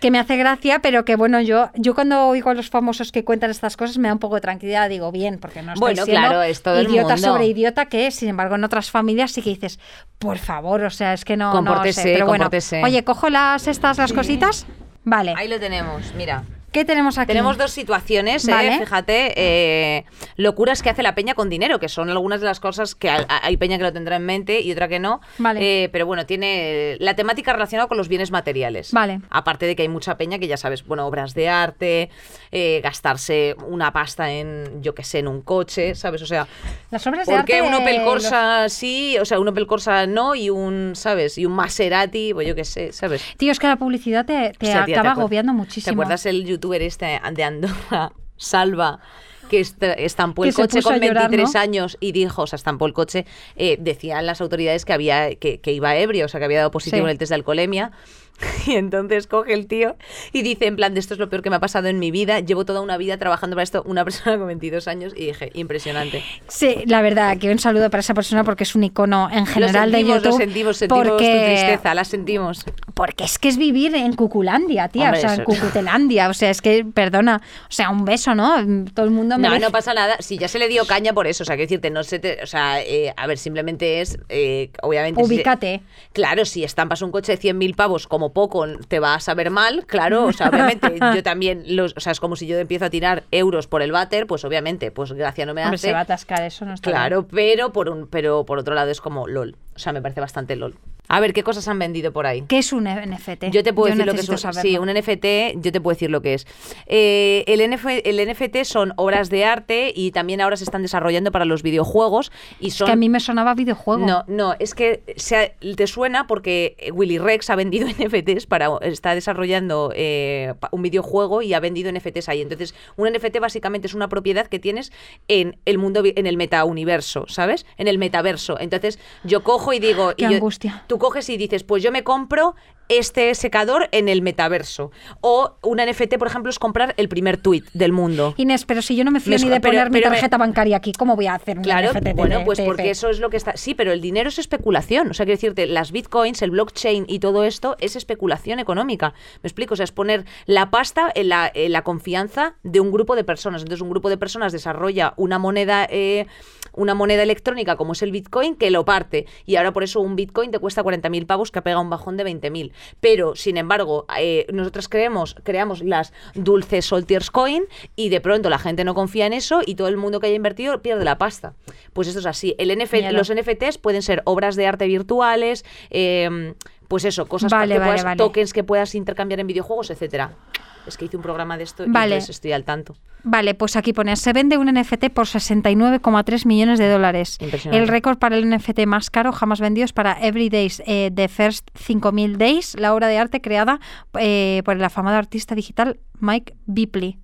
que me hace gracia, pero que bueno, yo yo cuando oigo a los famosos que cuentan estas cosas me da un poco de tranquilidad, digo, bien, porque no estoy Bueno, siendo claro, es todo el idiota mundo. sobre idiota que, sin embargo, en otras familias sí que dices, por favor, o sea, es que no, no sé, Compórtese, pero bueno. compórtese. Oye, cojo las estas, las cositas. Vale. Ahí lo tenemos, mira. ¿Qué tenemos aquí? Tenemos dos situaciones, ¿eh? Fíjate, eh, locuras que hace la peña con dinero, que son algunas de las cosas que hay, hay peña que lo tendrá en mente y otra que no. Vale. Eh, pero bueno, tiene la temática relacionada con los bienes materiales. Vale. Aparte de que hay mucha peña que ya sabes, bueno, obras de arte, eh, gastarse una pasta en, yo qué sé, en un coche, ¿sabes? O sea, Las obras de ¿por qué arte, un Opel los- Corsa sí, o sea, un Opel Corsa no y un, ¿sabes? Y un Maserati, pues yo qué sé, ¿sabes? Tío, es que la publicidad te, te tía, acaba agobiando ¿Te muchísimo. acuerdas el youtuber este de Andorra, Salva? Que est- estampó el coche con a llorar, 23 ¿no? años y dijo, o sea, estampó el coche, eh, decían las autoridades que había que, que iba ebrio, o sea, que había dado positivo Sí. en el test de alcoholemia. Y entonces coge el tío y dice, en plan, de esto es lo peor que me ha pasado en mi vida, llevo toda una vida trabajando para esto, una persona con 22 años, y dije, impresionante. Sí, la verdad, que un saludo para esa persona porque es un icono en general sentimos, de YouTube. Lo sentimos, sentimos porque, tu tristeza, la sentimos. Porque es que es vivir en Cuculandia, tía, Hombre, o sea, en Cucutelandia, o sea, es que, perdona, o sea, un beso, ¿no? Todo el mundo No, merece- no pasa nada. Si ya se le dio caña por eso, o sea, que decirte, no se te. O sea, eh, a ver, simplemente es. eh, obviamente. si Ubícate. claro, si estampas un coche de 100.000 pavos como poco, te va a saber mal, claro. O sea, obviamente, yo también. Los, o sea, es como si yo empiezo a tirar euros por el váter, pues obviamente, pues gracia no me Hombre, hace. se va a atascar eso, no está Claro, pero por un, pero por otro lado es como LOL. O sea, me parece bastante LOL. A ver, ¿qué cosas han vendido por ahí? ¿Qué es un NFT? Yo te puedo decir lo que es. necesito un- saberlo. Sí, un NFT, yo te puedo decir lo que es. Eh, el, NF el NFT son obras de arte y también ahora se están desarrollando para los videojuegos y Es son. que a mí me sonaba videojuego. No, no, es que se te suena porque Willy Rex ha vendido NFTs para. Está desarrollando eh, un videojuego y ha vendido NFTs ahí. Entonces, un NFT básicamente es una propiedad que tienes en el mundo, en el metauniverso, ¿sabes? En el metaverso. Entonces, yo cojo y digo. Qué y yo- angustia. Tú coges y dices, pues yo me compro este secador en el metaverso. O una NFT, por ejemplo, es comprar el primer tuit del mundo. Inés, pero si yo no me fío Me ni de pero- poner mi pero me- tarjeta bancaria aquí, ¿cómo voy a hacer un Claro, NFT bueno, pues porque eso es lo que está. Sí, pero el dinero es especulación. O sea, quiero decirte, las bitcoins, el blockchain y todo esto es especulación económica. ¿Me explico? O sea, es poner la pasta en la, en la confianza de un grupo de personas. Entonces, un grupo de personas desarrolla una moneda. eh, una moneda electrónica como es el Bitcoin que lo parte y ahora por eso un Bitcoin te cuesta 40.000 pavos que ha pegado un bajón de 20.000 pero sin embargo eh, nosotros creemos creamos las dulces Soltiers Coin y de pronto la gente no confía en eso y todo el mundo que haya invertido pierde la pasta. Pues esto es así. El NF los NFTs pueden ser obras de arte virtuales eh, pues eso cosas Vale, que vale, puedas, vale. tokens que puedas intercambiar en videojuegos etcétera es que hice un programa de esto Vale. y entonces estoy al tanto Vale, pues aquí pone, se vende un NFT por 69,3 millones de dólares. El récord para el NFT más caro jamás vendido es para Every Days eh, The First 5000 Days, la obra de arte creada eh, por el afamado artista digital Mike Bipley.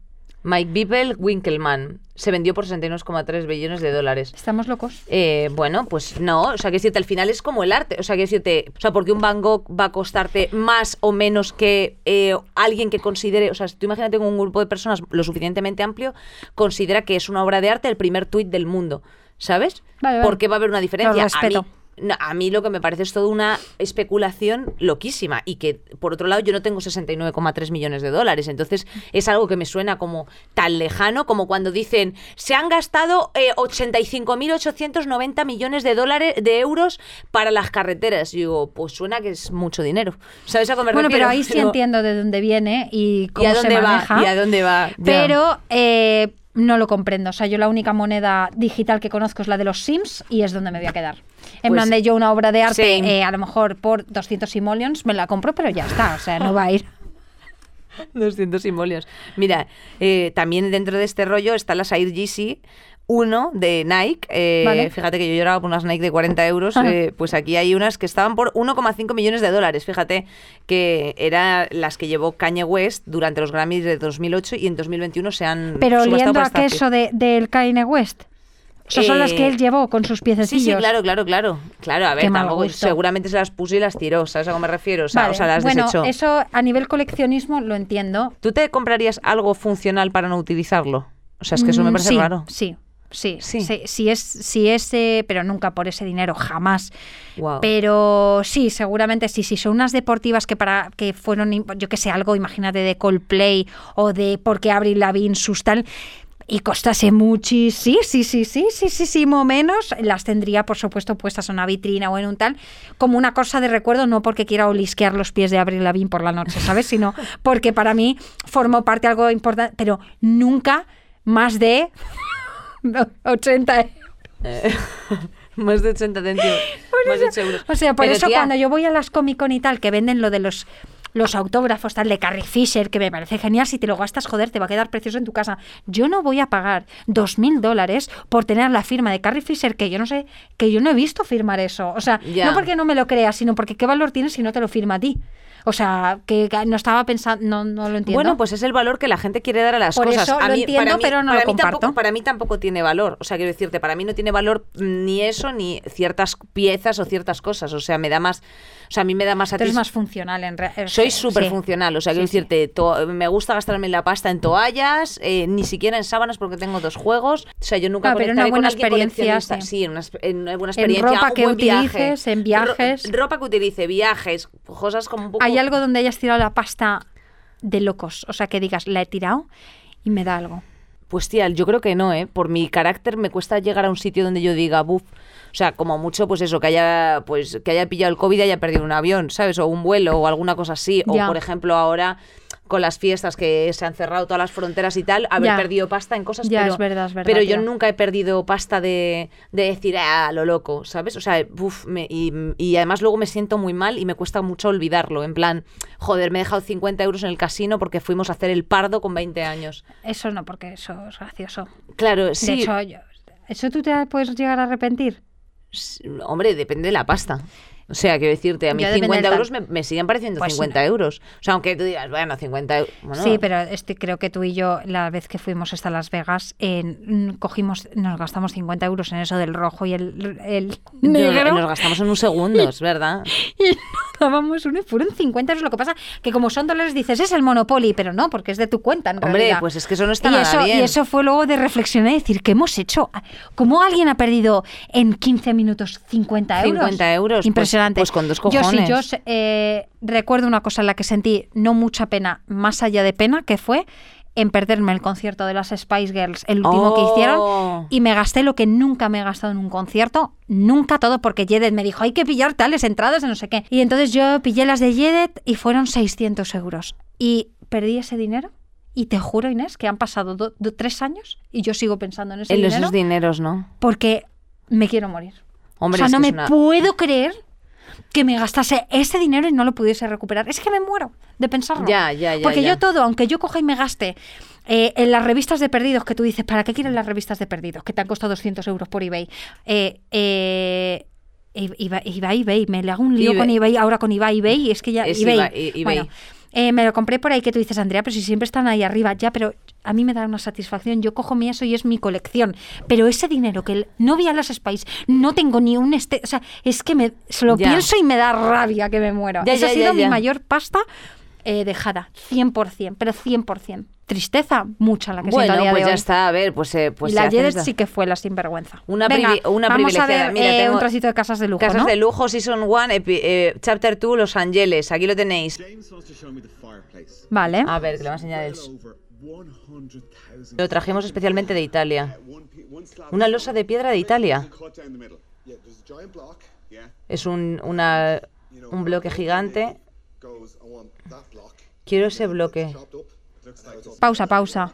Mike Bibel Winkelmann se vendió por 61,3 billones de dólares ¿Estamos locos? Eh, bueno, pues no, o sea, que decirte, al final es como el arte, o sea, que decirte, o sea, porque un Van Gogh va a costarte más o menos que eh, alguien que considere, o sea, tú imagínate con un grupo de personas lo suficientemente amplio, considera que es una obra de arte el primer tuit del mundo, ¿sabes? Vale, vale. Porque va a haber una diferencia. A mí, no, a mí lo que me parece es toda una especulación loquísima y que, por otro lado, yo no tengo 69,3 millones de dólares. Entonces, es algo que me suena como tan lejano como cuando dicen se han gastado eh, 85.890 millones de dólares de euros para las carreteras. Y digo, pues suena que es mucho dinero. ¿Sabes a me Bueno, pero ahí sí entiendo de dónde viene y ¿Y cómo a se dónde va? maneja. ¿Y a dónde va? Pero eh, no lo comprendo. O sea, yo la única moneda digital que conozco es la de los Sims y es donde me voy a quedar. En Pues, plan de yo una obra de arte, eh, a lo mejor por 200 simoleons, me la compro, pero ya está. O sea, no va a ir. 200 simbolios. Mira, eh, también dentro de este rollo está la Air Yeezy 1 de Nike. eh, Vale. Fíjate que yo lloraba por unas Nike de 40 euros. eh, pues aquí hay unas que estaban por 1,5 millones de dólares. Fíjate que eran las que llevó Kanye West durante los Grammys de 2008 y en 2021 se han Pero oliendo a queso de, del Kanye West. O sea, son las que Eh, él llevó con sus Sí, piececillos. sí, claro, claro, claro. Claro, a ver, Qué tampoco, seguramente se las puso y las tiró, ¿sabes a cómo me refiero? O sea, Vale, o sea, las bueno, desechó. eso a nivel coleccionismo lo entiendo. ¿Tú te comprarías algo funcional para no utilizarlo? O sea, es que eso me Mm, parece sí, raro. Sí, sí, Sí. sí. Si es, si es eh, pero nunca por ese dinero, jamás. Guau. Pero sí, seguramente sí. Si son unas deportivas que para que fueron, yo que sé, algo, imagínate, de Coldplay o de porque Avril Lavigne sus tal. Y costase muchísimo, sí, sí, sí, sí, sí, sí, sí, menos, las tendría, por supuesto, puestas en una vitrina o en un tal, como una cosa de recuerdo, no porque quiera olisquear los pies de Avril Lavigne por la noche, ¿sabes? Sino porque para mí formó parte de algo importante, pero nunca más de 80 Eh, más de 80 céntimos. más de 8 euros. O sea, por Pero, eso tía, cuando yo voy a las Comic Con y tal, que venden lo de los los autógrafos tal de Carrie Fisher, que me parece genial, si te lo gastas, joder, te va a quedar precioso en tu casa. Yo no voy a pagar dos mil dólares por tener la firma de Carrie Fisher, que yo no sé, que yo no he visto firmar eso. O sea, no porque no me lo creas, sino porque qué valor tiene si no te lo firma a ti. O sea, que no estaba pensando, no, no lo entiendo. Bueno, pues es el valor que la gente quiere dar a las Por cosas. eso a lo mí, entiendo, para mí- pero no para lo mí comparto. Tampoco, para mí tampoco tiene valor. O sea, quiero decirte, para mí no tiene valor ni eso ni ciertas piezas o ciertas cosas. O sea, me da más. O sea, a mí me da más Tú eres satis- más funcional en realidad. Soy súper funcional, o sea, quiero Sí, sí. decirte, to- me gusta gastarme la pasta en toallas, eh, ni siquiera en sábanas porque tengo dos juegos. O sea, yo nunca Ah, pero una buena experiencia, sí. Sí, en una, en una buena experiencia. ropa que buen viaje. utilices, en viajes. Ro- ropa que utilice, viajes, cosas como un poco... ¿Hay algo donde hayas tirado la pasta de locos? O sea, que digas, la he tirado y me da algo. Pues tía, yo creo que no, ¿eh? Por mi carácter me cuesta llegar a un sitio donde yo diga, buf, o sea, como mucho, pues eso, que haya, pues, que haya pillado el COVID y haya perdido un avión, ¿sabes? O un vuelo o alguna cosa así. O, por ejemplo, ahora con las fiestas que se han cerrado todas las fronteras y tal, haber Ya. perdido pasta en cosas, Ya, pero, es verdad, es verdad, pero yo nunca he perdido pasta de, de decir, ah, lo loco, ¿sabes? O sea, buf, me- y, y además luego me siento muy mal y me cuesta mucho olvidarlo, en plan, joder, me he dejado 50 euros en el casino porque fuimos a hacer el pardo con 20 años. Eso no, porque eso es gracioso. Claro, sí. De hecho, yo- ¿eso tú te puedes llegar a arrepentir? Hombre, depende de la pasta. O sea, quiero decirte, a mí Yo depende 50 del euros me, me siguen pareciendo Pues 50 euros. O sea, aunque tú digas, bueno, 50 euros. bueno, Sí, pero este, creo que tú y yo, la vez que fuimos hasta Las Vegas, eh, mm, cogimos, nos gastamos 50 euros en eso del rojo y el, el nos- negro. Nos gastamos en un segundo, es verdad. y dábamos uno y fueron 50 euros. Lo que pasa que como son dólares dices, es el Monopoly, pero no, porque es de tu cuenta en Hombre, realidad. pues es que eso no está y nada eso, bien. Y eso fue luego de reflexionar y decir, ¿qué hemos hecho? ¿Cómo alguien ha perdido en 15 minutos 50 euros? 50 euros, pues- Impresionante. pues con dos Yo sí, cojones. yo eh, recuerdo una cosa en la que sentí no mucha pena, más allá de pena, que fue en perderme el concierto de las Spice Girls, el último que Oh. hicieron, y me gasté lo que nunca me he gastado en un concierto, nunca todo, porque Yedet me dijo, hay que pillar tales entradas de no sé qué. Y entonces yo pillé las de Yedet y fueron 600 euros. Y perdí ese dinero. Y te juro, Inés, que han pasado do- do- tres años y yo sigo pensando en ese En dinero esos dineros, ¿no? porque me quiero morir. Hombre, o sea, no que me una- puedo creer que me gastase ese dinero y no lo pudiese recuperar. Es que me muero de pensarlo. Ya, ya, ya, Porque ya. yo todo, aunque yo coja y me gaste eh, en las revistas de perdidos, que tú dices, ¿para qué quieres las revistas de perdidos? Que te han costado 200 euros por eBay. Eh, eh, Iba, iba eBay, me le hago un lío eBay. con eBay, ahora con eBay, eBay, es que ya Es eBay. Iba- eBay. Bueno, eh, me lo compré por ahí que tú dices, Andrea, pero si siempre están ahí arriba, ya, pero a mí me da una satisfacción. Yo cojo mi eso y es mi colección. Pero ese dinero que el- no vi a las Spice, no tengo ni un este, o sea, es que me se lo Ya. pienso y me da rabia que me muero. Ya, Esa ya, ha sido mi mayor pasta eh, dejada, 100%, pero 100%. Tristeza, mucha la que Bueno, siento a día pues de ya hoy. está, a ver, pues, eh, pues y la esta- sí que fue la sinvergüenza. Una Venga, privi- una vamos a privilegiada. ver Mira, eh, tengo- un trocito de casas de lujo, Casas ¿no? de lujo, Season 1, Chapter 2, Los Ángeles. Aquí lo tenéis. Vale. A ver, que le voy a enseñar el... Well over 100,000. Lo trajimos especialmente de Italia. Una losa de piedra de Italia. a. Es un, una, un bloque gigante. Quiero ese bloque. Pausa, pausa.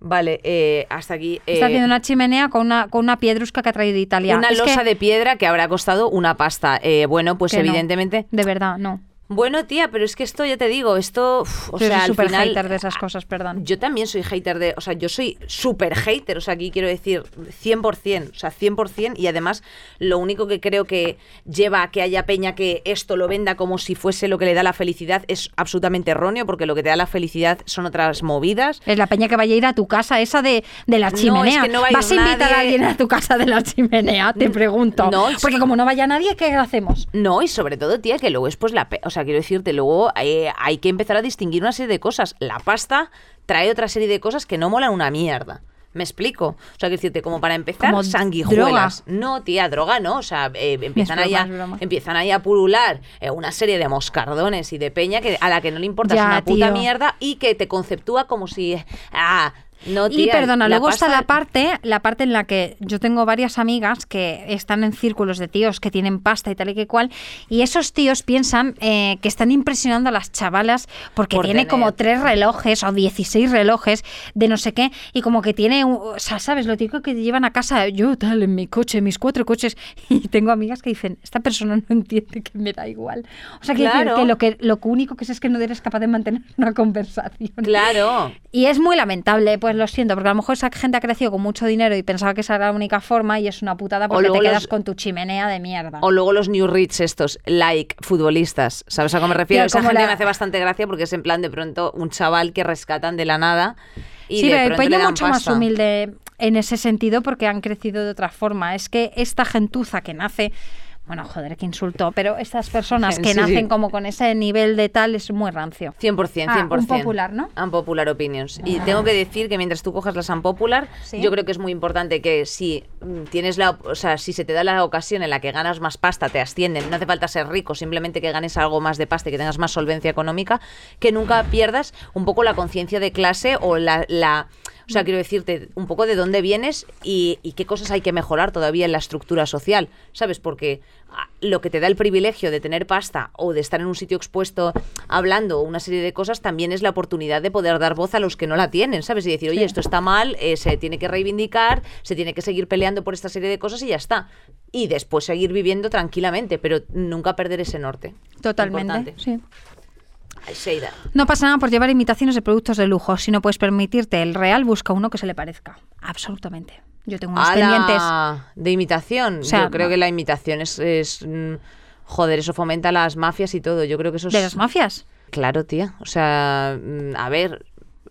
Vale, eh, hasta aquí. Está eh, haciendo una chimenea con una, con una piedrusca que ha traído de Italia. una Es losa que- de piedra que habrá costado una pasta. Eh, bueno, pues que no. evidentemente. De verdad, no. Bueno, tía, pero es que esto, ya te digo, esto. uf, o Yo sea, soy al final. hater de esas cosas, perdón. Yo también soy hater de, o sea, yo soy súper hater, o sea, aquí quiero decir 100%, o sea, 100%, y además lo único que creo que lleva a que haya peña que esto lo venda como si fuese lo que le da la felicidad es absolutamente erróneo, porque lo que te da la felicidad son otras movidas. Es la peña que vaya a ir a tu casa, esa de, de la No, chimenea. es que no va a ir ¿Vas a invitar nadie. a alguien a tu casa de la chimenea? Te pregunto. No, es- Porque como no vaya nadie, ¿qué hacemos? No, y sobre todo, tía, que luego es pues la... O sea, quiero decirte, luego eh, hay que empezar a distinguir una serie de cosas. La pasta trae otra serie de cosas que no molan una mierda. ¿Me explico? O sea, quiero decirte, como para empezar, Como sanguijuelas. No, tía, droga no. O sea, eh, empiezan, ahí a, empiezan ahí a pulular eh, una serie de moscardones y de peña que, a la que no le importa una puta mierda y que te conceptúa como si... Ah, no, Y perdona, luego está la parte, la parte en la que yo tengo varias amigas que están en círculos de tíos que tienen pasta y tal y que cual, y esos tíos piensan eh, que están impresionando a las chavalas porque Por tiene tener. como tres relojes o 16 relojes de no sé qué, y como que tiene, un- o sea, ¿sabes? Lo típico que llevan a casa, yo tal, en mi coche, mis cuatro coches, y tengo amigas que dicen, esta persona no entiende que me da igual. O sea, Claro. que lo, que lo único que es es que no eres capaz de mantener una conversación. Claro. Y es muy lamentable, pues lo siento, porque a lo mejor esa gente ha crecido con mucho dinero y pensaba que esa era la única forma y es una putada porque te quedas los- con tu chimenea de mierda. O luego los New Rich estos, like futbolistas. ¿Sabes a cómo me refiero? Tío, Esa gente la- me hace bastante gracia porque es en plan de pronto un chaval que rescatan de la nada y sí, de pero le peña dan mucho más humilde en ese sentido porque han crecido de otra forma. Es que esta gentuza que nace, bueno, joder, que insultó, pero estas personas que Sí, nacen sí. como con ese nivel de tal es muy rancio. 100%, 100%. Ah, un popular, ¿no? Unpopular opinions. Y tengo que decir que mientras tú cojas las unpopular, Sí. yo creo que es muy importante que si mm, tienes la, o sea, si se te da la ocasión en la que ganas más pasta, te ascienden, no hace falta ser rico, simplemente que ganes algo más de pasta y que tengas más solvencia económica, que nunca pierdas un poco la conciencia de clase o la, la- o sea, quiero decirte un poco de dónde vienes y, y qué cosas hay que mejorar todavía en la estructura social, ¿sabes? Porque ah, lo que te da el privilegio de tener pasta o de estar en un sitio expuesto hablando una serie de cosas también es la oportunidad de poder dar voz a los que no la tienen, ¿sabes? Y decir, oye, esto está mal, eh, se tiene que reivindicar, se tiene que seguir peleando por esta serie de cosas y ya está. Y después seguir viviendo tranquilamente, pero nunca perder ese norte. Totalmente, Importante. sí. No pasa nada por llevar imitaciones de productos de lujo. Si no puedes permitirte el real, busca uno que se le parezca. Absolutamente. Yo tengo unos pendientes. De imitación. O sea, Yo creo no. que la imitación es, es, mm, Joder, eso fomenta las mafias y todo. Yo creo que eso es. ¿De las mafias? Claro, tía. O sea, mm, a ver.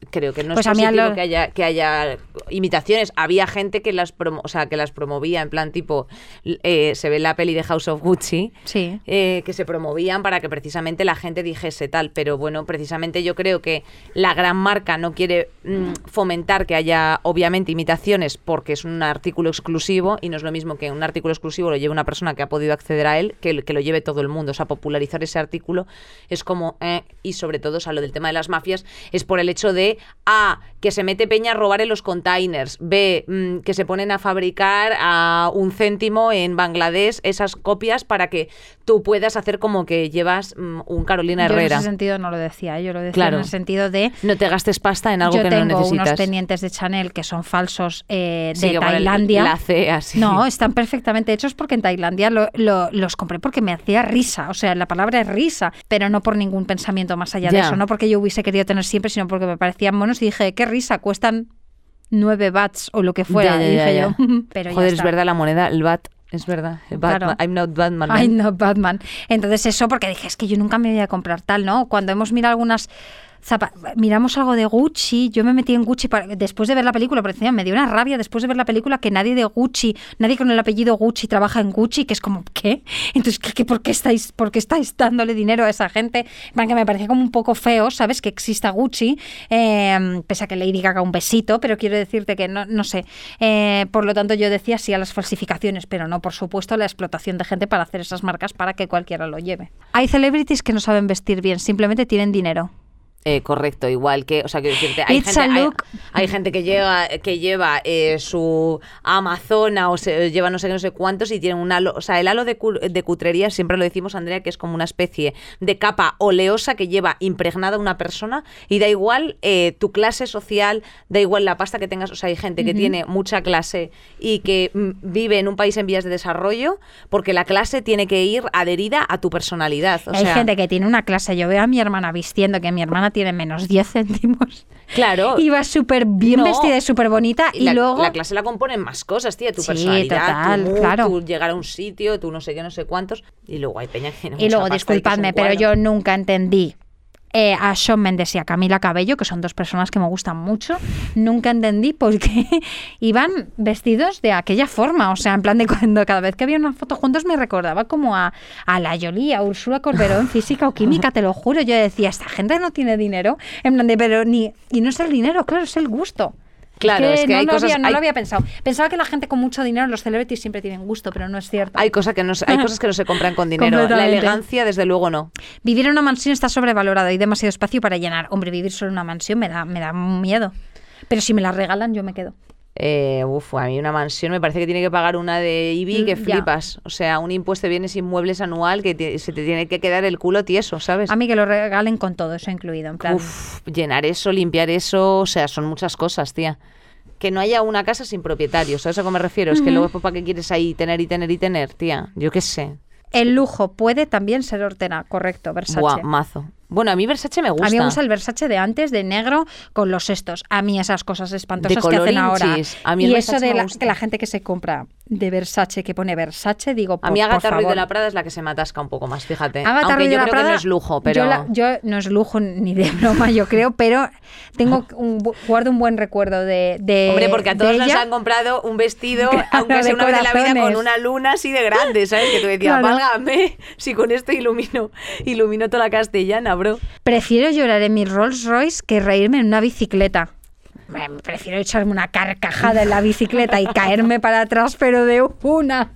Creo que no Pues es a positivo lo- que, haya, que haya imitaciones. Había gente que las, promo- o sea, que las promovía, en plan tipo, eh, se ve la peli de House of Gucci, Sí. eh, que se promovían para que precisamente la gente dijese tal. Pero bueno, precisamente yo creo que la gran marca no quiere mm, fomentar que haya, obviamente, imitaciones porque es un artículo exclusivo y no es lo mismo que un artículo exclusivo lo lleve una persona que ha podido acceder a él que, que lo lleve todo el mundo. O sea, popularizar ese artículo es como, eh, y sobre todo, o sea, lo del tema de las mafias es por el hecho de, A, que se mete peña a robar en los containers, B, mm, que se ponen a fabricar a un céntimo en Bangladesh esas copias para que tú puedas hacer como que llevas mm, un Carolina Yo en Herrera. ese sentido no lo decía, yo lo decía Claro. en el sentido de No te gastes pasta en algo yo que no tengo unos necesitas. pendientes de Chanel que son falsos eh, de Tailandia. La C así. No, están perfectamente hechos porque en Tailandia lo- lo- los compré porque me hacía risa. O sea, la palabra es risa, pero no por ningún pensamiento más allá de eso. No porque yo hubiese querido tener siempre, sino porque me parecían monos y dije, qué risa, cuestan nueve bats o lo que fuera. Ya, ya, dije ya. yo, pero ya Joder, es verdad, la moneda, el bat, es verdad. El Batman, Claro. I'm not Batman. man. Ay, no, Batman. Entonces eso porque dije, es que yo nunca me voy a comprar tal, ¿no? Cuando hemos mirado algunas... Miramos algo de Gucci, yo me metí en Gucci para- después de ver la película, pero encima me dio una rabia después de ver la película que nadie de Gucci, nadie con el apellido Gucci trabaja en Gucci, que es como, ¿qué? Entonces, ¿qué, qué- por, qué estáis, ¿por qué estáis dándole dinero a esa gente? Que me parecía como un poco feo, ¿sabes? Que exista Gucci, eh, pese a que Lady Gaga un besito, pero quiero decirte que no, no sé. Eh, por lo tanto, yo decía sí a las falsificaciones, pero no, por supuesto, a la explotación de gente para hacer esas marcas para que cualquiera lo lleve. Hay celebrities que no saben vestir bien, simplemente tienen dinero. Eh, correcto, igual que, o sea, quiero decirte, hay gente, hay- gente que lleva, que lleva eh, su Amazona o se lleva no sé qué, no sé cuántos y tienen un halo, o sea, el halo de, de cutrería, siempre lo decimos, Andrea, que es como una especie de capa oleosa que lleva impregnada una persona y da igual eh, tu clase social, da igual la pasta que tengas, o sea, hay gente que tiene mucha clase y que mm, vive en un país en vías de desarrollo porque la clase tiene que ir adherida a tu personalidad. O Hay sea, gente que tiene una clase, yo veo a mi hermana vistiendo, que mi hermana tiene menos 10 céntimos. Claro. Y va súper bien No. vestida y súper bonita. Y, la, luego... la clase la componen más cosas, tía, tu Sí, personalidad, total, tu claro. tu llegar a un sitio, tú no sé qué, no sé cuántos, y luego hay peña que tiene Y luego, disculpadme, pero yo nunca entendí eh, a Shawn Mendes y a Camila Cabello, que son dos personas que me gustan mucho, nunca entendí por qué iban vestidos de aquella forma. O sea, en plan de cuando cada vez que había una foto juntos me recordaba como a, a la Jolie, a Úrsula Corberó en física o química, te lo juro. Yo decía, esta gente no tiene dinero. En plan de, pero ni. Y no es el dinero, claro, es el gusto. Claro, es que no, hay lo cosas- había, no hay- lo había pensado. Pensaba que la gente con mucho dinero, los celebrities siempre tienen gusto, pero no es cierto. Hay, cosa que no, se- hay cosas que no se compran con dinero. La elegancia, desde luego, no. Vivir en una mansión está sobrevalorado, hay demasiado espacio para llenar. Hombre, vivir solo en una mansión me da, me da miedo. Pero si me la regalan, yo me quedo. Eh, uf, a mí una mansión me parece que tiene que pagar una de IBI que Mm, ya. flipas. O sea, un impuesto de bienes inmuebles anual que te- se te tiene que quedar el culo tieso, ¿sabes? A mí que lo regalen con todo eso incluido. En plan, Uf, llenar eso, limpiar eso, o sea, son muchas cosas, tía. Que no haya una casa sin propietario, ¿sabes a qué me refiero? Es que luego, ¿para qué quieres ahí tener y tener y tener, tía? Yo qué sé. el lujo puede también ser Ortena, correcto, Versace. Buah, mazo. Bueno, a mí Versace me gusta. A mí me gusta el Versace de antes, de negro, con los estos. A mí esas cosas espantosas que hacen ahora. A mí el y eso de me la, gusta. que la gente que se compra de Versace, que pone Versace, digo, por, A mí Agatha Ruiz de la Prada es la que se me atasca un poco más, fíjate. Agatha Aunque Ruiz de yo la creo Prada, que no es lujo, pero... Yo, la- yo no es lujo ni de broma, yo creo, pero tengo un, guardo un buen recuerdo de, de Hombre, porque a de todos nos han comprado un vestido, Claro, aunque sea de una vez en la vida, con una luna así de grande, ¿sabes? Que tú decías, Claro. válgame, si con esto ilumino, ilumino toda la castellana, bro. Prefiero llorar en mi Rolls Royce que reírme en una bicicleta. Prefiero echarme una carcajada en la bicicleta y caerme para atrás, pero de una.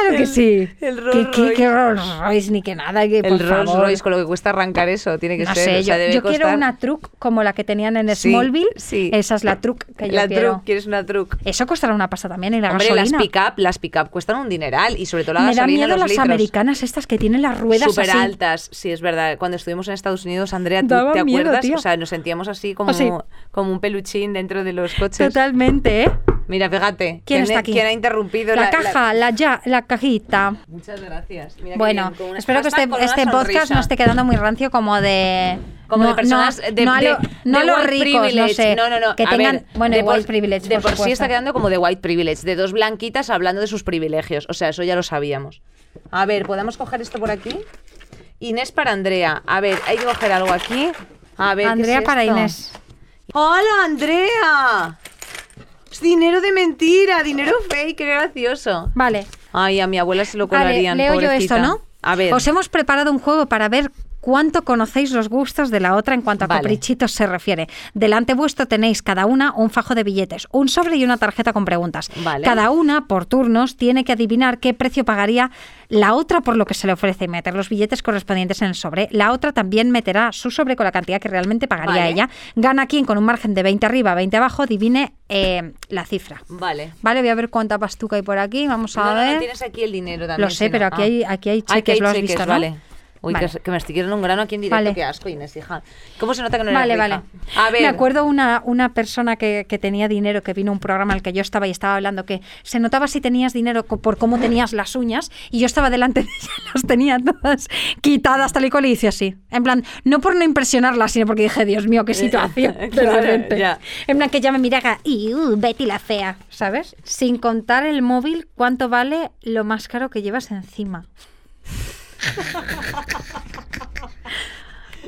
Claro que sí. el ¿Qué, Rolls qué- Royce. qué Rolls Royce ni que nada, que El por Rolls favor. Royce, con lo que cuesta arrancar eso, tiene que No ser. sé, o sea, yo, debe yo quiero una truck como la que tenían en Sí, Smallville. sí. Esa es la truck que yo La quiero. truck, ¿quieres una truck? Eso costará una pasta también y la Hombre, las gasolina. pick-up, las pick-up cuestan un dineral y sobre todo la Me da gasolina, miedo los las litros. americanas estas que tienen las ruedas Súper así. altas, sí, es verdad. Cuando estuvimos en Estados Unidos, Andrea, ¿tú Daba te miedo, acuerdas? tío. O sea, nos sentíamos así como, Así. como un peluchín dentro de los coches. Totalmente, ¿eh? Mira, fíjate. ¿Quién está aquí? ¿Quién ha interrumpido La, caja, la, ya, la cajita. Muchas gracias. Mira Bueno, bien, espero que este, este podcast no esté quedando muy rancio como de... Como No, de personas no, de, no de- lo- no de los white ricos, no sé, No, no, no. que tengan- ver, bueno, de white por- privilege, De por por sí está quedando como de white privilege, de dos blanquitas hablando de sus privilegios. O sea, eso ya lo sabíamos. A ver, ¿podemos coger esto por aquí? Inés para Andrea. A ver, hay que coger algo aquí. A ver, ¿qué Andrea es para esto? Inés. ¡Hola, Andrea! Es dinero de mentira, dinero fake, qué gracioso. Vale. Ay, a mi abuela se lo Vale, colarían, leo yo pobrecita. esto, ¿no? A ver. Os hemos preparado un juego para ver cuánto conocéis los gustos de la otra en cuanto a Vale. caprichitos se refiere. Delante vuestro tenéis cada una un fajo de billetes, un sobre y una tarjeta con preguntas. Vale. Cada una, por turnos, tiene que adivinar qué precio pagaría la otra por lo que se le ofrece y meter los billetes correspondientes en el sobre. La otra también meterá su sobre con la cantidad que realmente pagaría Vale. ella. Gana quien con un margen de 20 arriba, 20 abajo, adivine eh, la cifra. Vale. Vale, voy a ver cuánta pastuca hay por aquí. Vamos a No, no, ver. no, tienes aquí el dinero también. Lo sé, no- pero aquí ah. hay- aquí hay que cheques, lo has cheques, visto, ¿no? Vale. Uy, Vale. que, que me estoy un grano aquí en directo, Vale. qué asco, Inés, hija. ¿Cómo se nota que no eres Vale, vale. A ver. Me acuerdo una, una persona que, que tenía dinero, que vino a un programa el que yo estaba y estaba hablando que se notaba si tenías dinero por cómo tenías las uñas y yo estaba delante de ella, las tenía todas quitadas tal y cual y dice así. En plan, no por no impresionarla, sino porque dije, Dios mío, qué situación. de Claro, repente. ya. En plan, que ella me miraba y, uh, Betty la fea, ¿sabes? Sin contar el móvil, ¿cuánto vale lo más caro que llevas encima?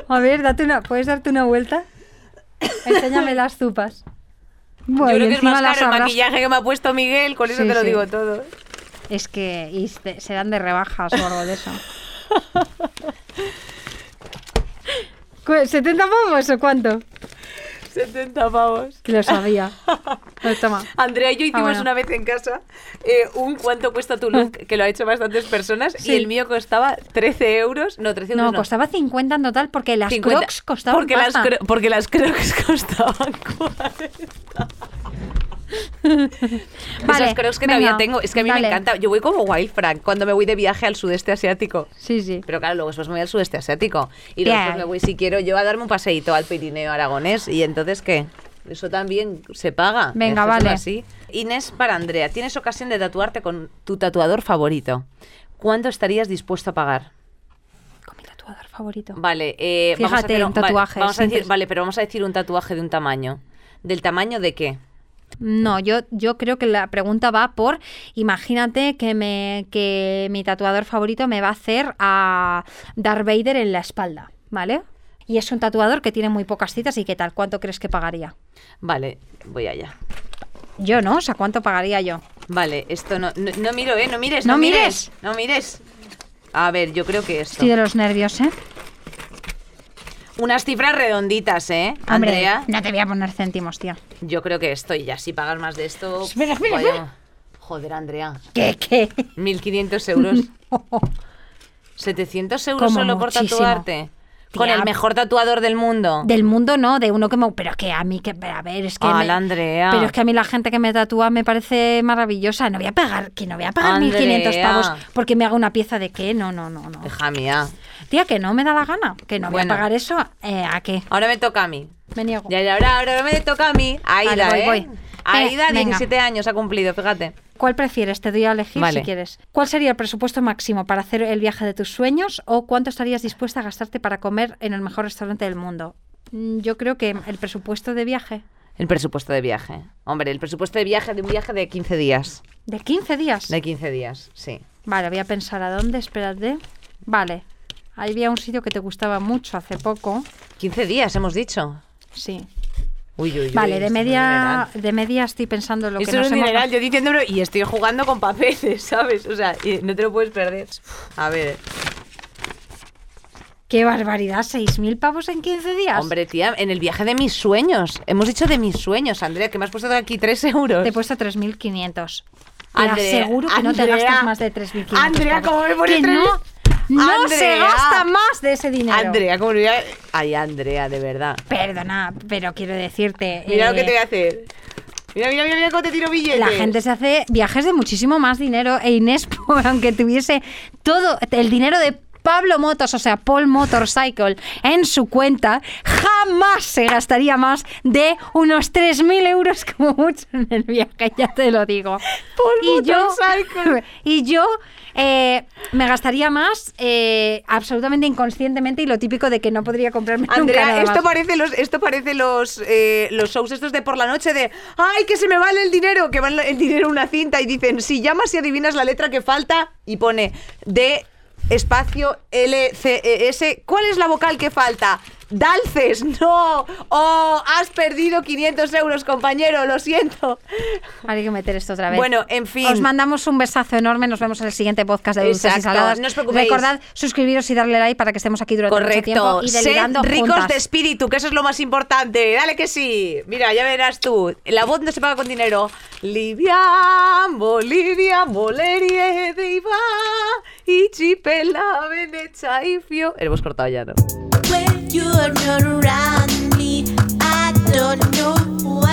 A ver, date una, ¿puedes darte una vuelta? Enséñame las zupas. Bueno, Yo creo que es más caro el habrás- maquillaje que me ha puesto Miguel, con eso Sí, te lo sí. digo todo. Es que y se- serán de rebajas o algo de eso. Cu- ¿70 pavos o cuánto? 70 pavos. Que lo sabía. Pues toma. Andrea y yo hicimos bueno. una vez en casa eh, un cuánto cuesta tu look, que lo ha hecho bastantes personas, Sí. y el mío costaba 13 euros. No, 13 euros No, no. costaba 50 en total porque las 50. crocs costaban porque las, pasta. cro- porque las crocs costaban 40. Vale, Esas crocs que venga, todavía tengo. Es que a mí dale. me encanta. Yo voy como Wild Frank cuando me voy de viaje al sudeste asiático. Sí, sí. Pero claro, luego después me voy al sudeste asiático. Y luego Bien. después me voy, si quiero, yo a darme un paseíto al Pirineo aragonés. ¿Y entonces qué? Eso también se paga. Venga, vale. Así. Inés para Andrea, tienes ocasión de tatuarte con tu tatuador favorito. ¿Cuánto estarías dispuesto a pagar? Con mi tatuador favorito. Vale, eh, vamos a Fíjate, hacer un tatuaje, vamos a decir, vale, pero vamos a decir un tatuaje de un tamaño. ¿Del tamaño de qué? No, yo, yo creo que la pregunta va por, imagínate que, me, que mi tatuador favorito me va a hacer a Darth Vader en la espalda, ¿vale? Y es un tatuador que tiene muy pocas citas y qué tal, ¿cuánto crees que pagaría? Vale, voy allá. Yo no, o sea, ¿cuánto pagaría yo? Vale, esto no, no, no miro, ¿eh? No mires, No no, mires. mires. No mires. A ver, yo creo que esto. Estoy de los nervios, ¿eh? Unas cifras redonditas, ¿eh? Hombre, Andrea. no te voy a poner céntimos, tía. Yo creo que esto y ya, si pagas más de esto... Espera, espera, vaya- espera. Joder, Andrea. ¿Qué, qué? 1.500 euros. 700 euros Como solo por muchísimo. tatuarte. Con el mejor tatuador del mundo. Del mundo no, de uno que me... Pero que a mí, que a ver, es que... Ala, me- Andrea. Pero es que a mí la gente que me tatúa me parece maravillosa. No voy a pagar, que no voy a pagar 1.500 Andrea. pavos porque me haga una pieza de qué. No, no, no, no. Hija mía. Tía, que no me da la gana. Que no voy a pagar eso. Eh, ¿A qué? Ahora me toca a mí. Me niego. Ya, ya, ahora, ahora me toca a mí. Aida, Vale, voy, ¿eh? voy. Aida, Venga. 17 años ha cumplido, fíjate. ¿Cuál prefieres? Te doy a elegir Vale. si quieres. ¿Cuál sería el presupuesto máximo para hacer el viaje de tus sueños o cuánto estarías dispuesta a gastarte para comer en el mejor restaurante del mundo? Mm, Yo creo que el presupuesto de viaje El presupuesto de viaje. Hombre, el presupuesto de viaje de un viaje de 15 días. de 15 días. De 15 días, sí. Vale, voy a pensar a dónde, espérate. Vale. Ahí había un sitio que te gustaba mucho hace poco. 15 días, hemos dicho. Sí. Uy, uy, uy. Vale, de media, de media estoy pensando lo que Esto nos es un hemos dineral, yo diciéndolo y estoy jugando con papeles, ¿sabes? O sea, no te lo puedes perder. A ver, ¡Qué barbaridad! ¿6.000 pavos en 15 días? hombre, tía, en el viaje de mis sueños. Hemos dicho de mis sueños, Andrea, que me has puesto aquí 3 euros. Te he puesto 3.500. Te aseguro que no te gastas más de 3.500. Andrea. ¿cómo me pones Que no, se gasta más de ese dinero. Andrea, ¿cómo me voy a... Ay, Andrea, de verdad. Perdona, pero quiero decirte... Mira lo que eh, te voy a hacer. Mira, mira, mira, cómo te tiro billetes. La gente se hace viajes de muchísimo más dinero e Inés, aunque tuviese todo el dinero de Pablo Motos, o sea, Paul Motorcycle, en su cuenta, jamás se gastaría más de unos 3.000 euros como mucho en el viaje, ya te lo digo. Paul y yo, Motorcycle. y yo eh, me gastaría más eh, absolutamente inconscientemente y lo típico de que no podría comprarme nunca Andrea, nada esto más. parece los, esto parece los, eh, los shows estos de por la noche de ¡Ay, que se me vale el dinero! Que van el dinero en una cinta y dicen, si llamas y adivinas la letra que falta, y pone D espacio L C E S. ¿Cuál es la vocal que falta? Dalces, no. Oh, has perdido 500 euros, compañero, lo siento. Hay que meter esto otra vez. Bueno, en fin. Os mandamos un besazo enorme. Nos vemos en el siguiente podcast de Dulces y Saladas. no os preocupéis. Recordad suscribiros y darle like para que estemos aquí durante mucho tiempo Correcto. y Sed ricos juntas. de espíritu, que eso es lo más importante. Dale que sí. Mira, ya verás tú. La voz no se paga con dinero. Liviam, Bolivia, Molerie, Deiva, y Chipela, Venecia y Fio. Hemos cortado ya, ¿no? You're not around me, I don't know who I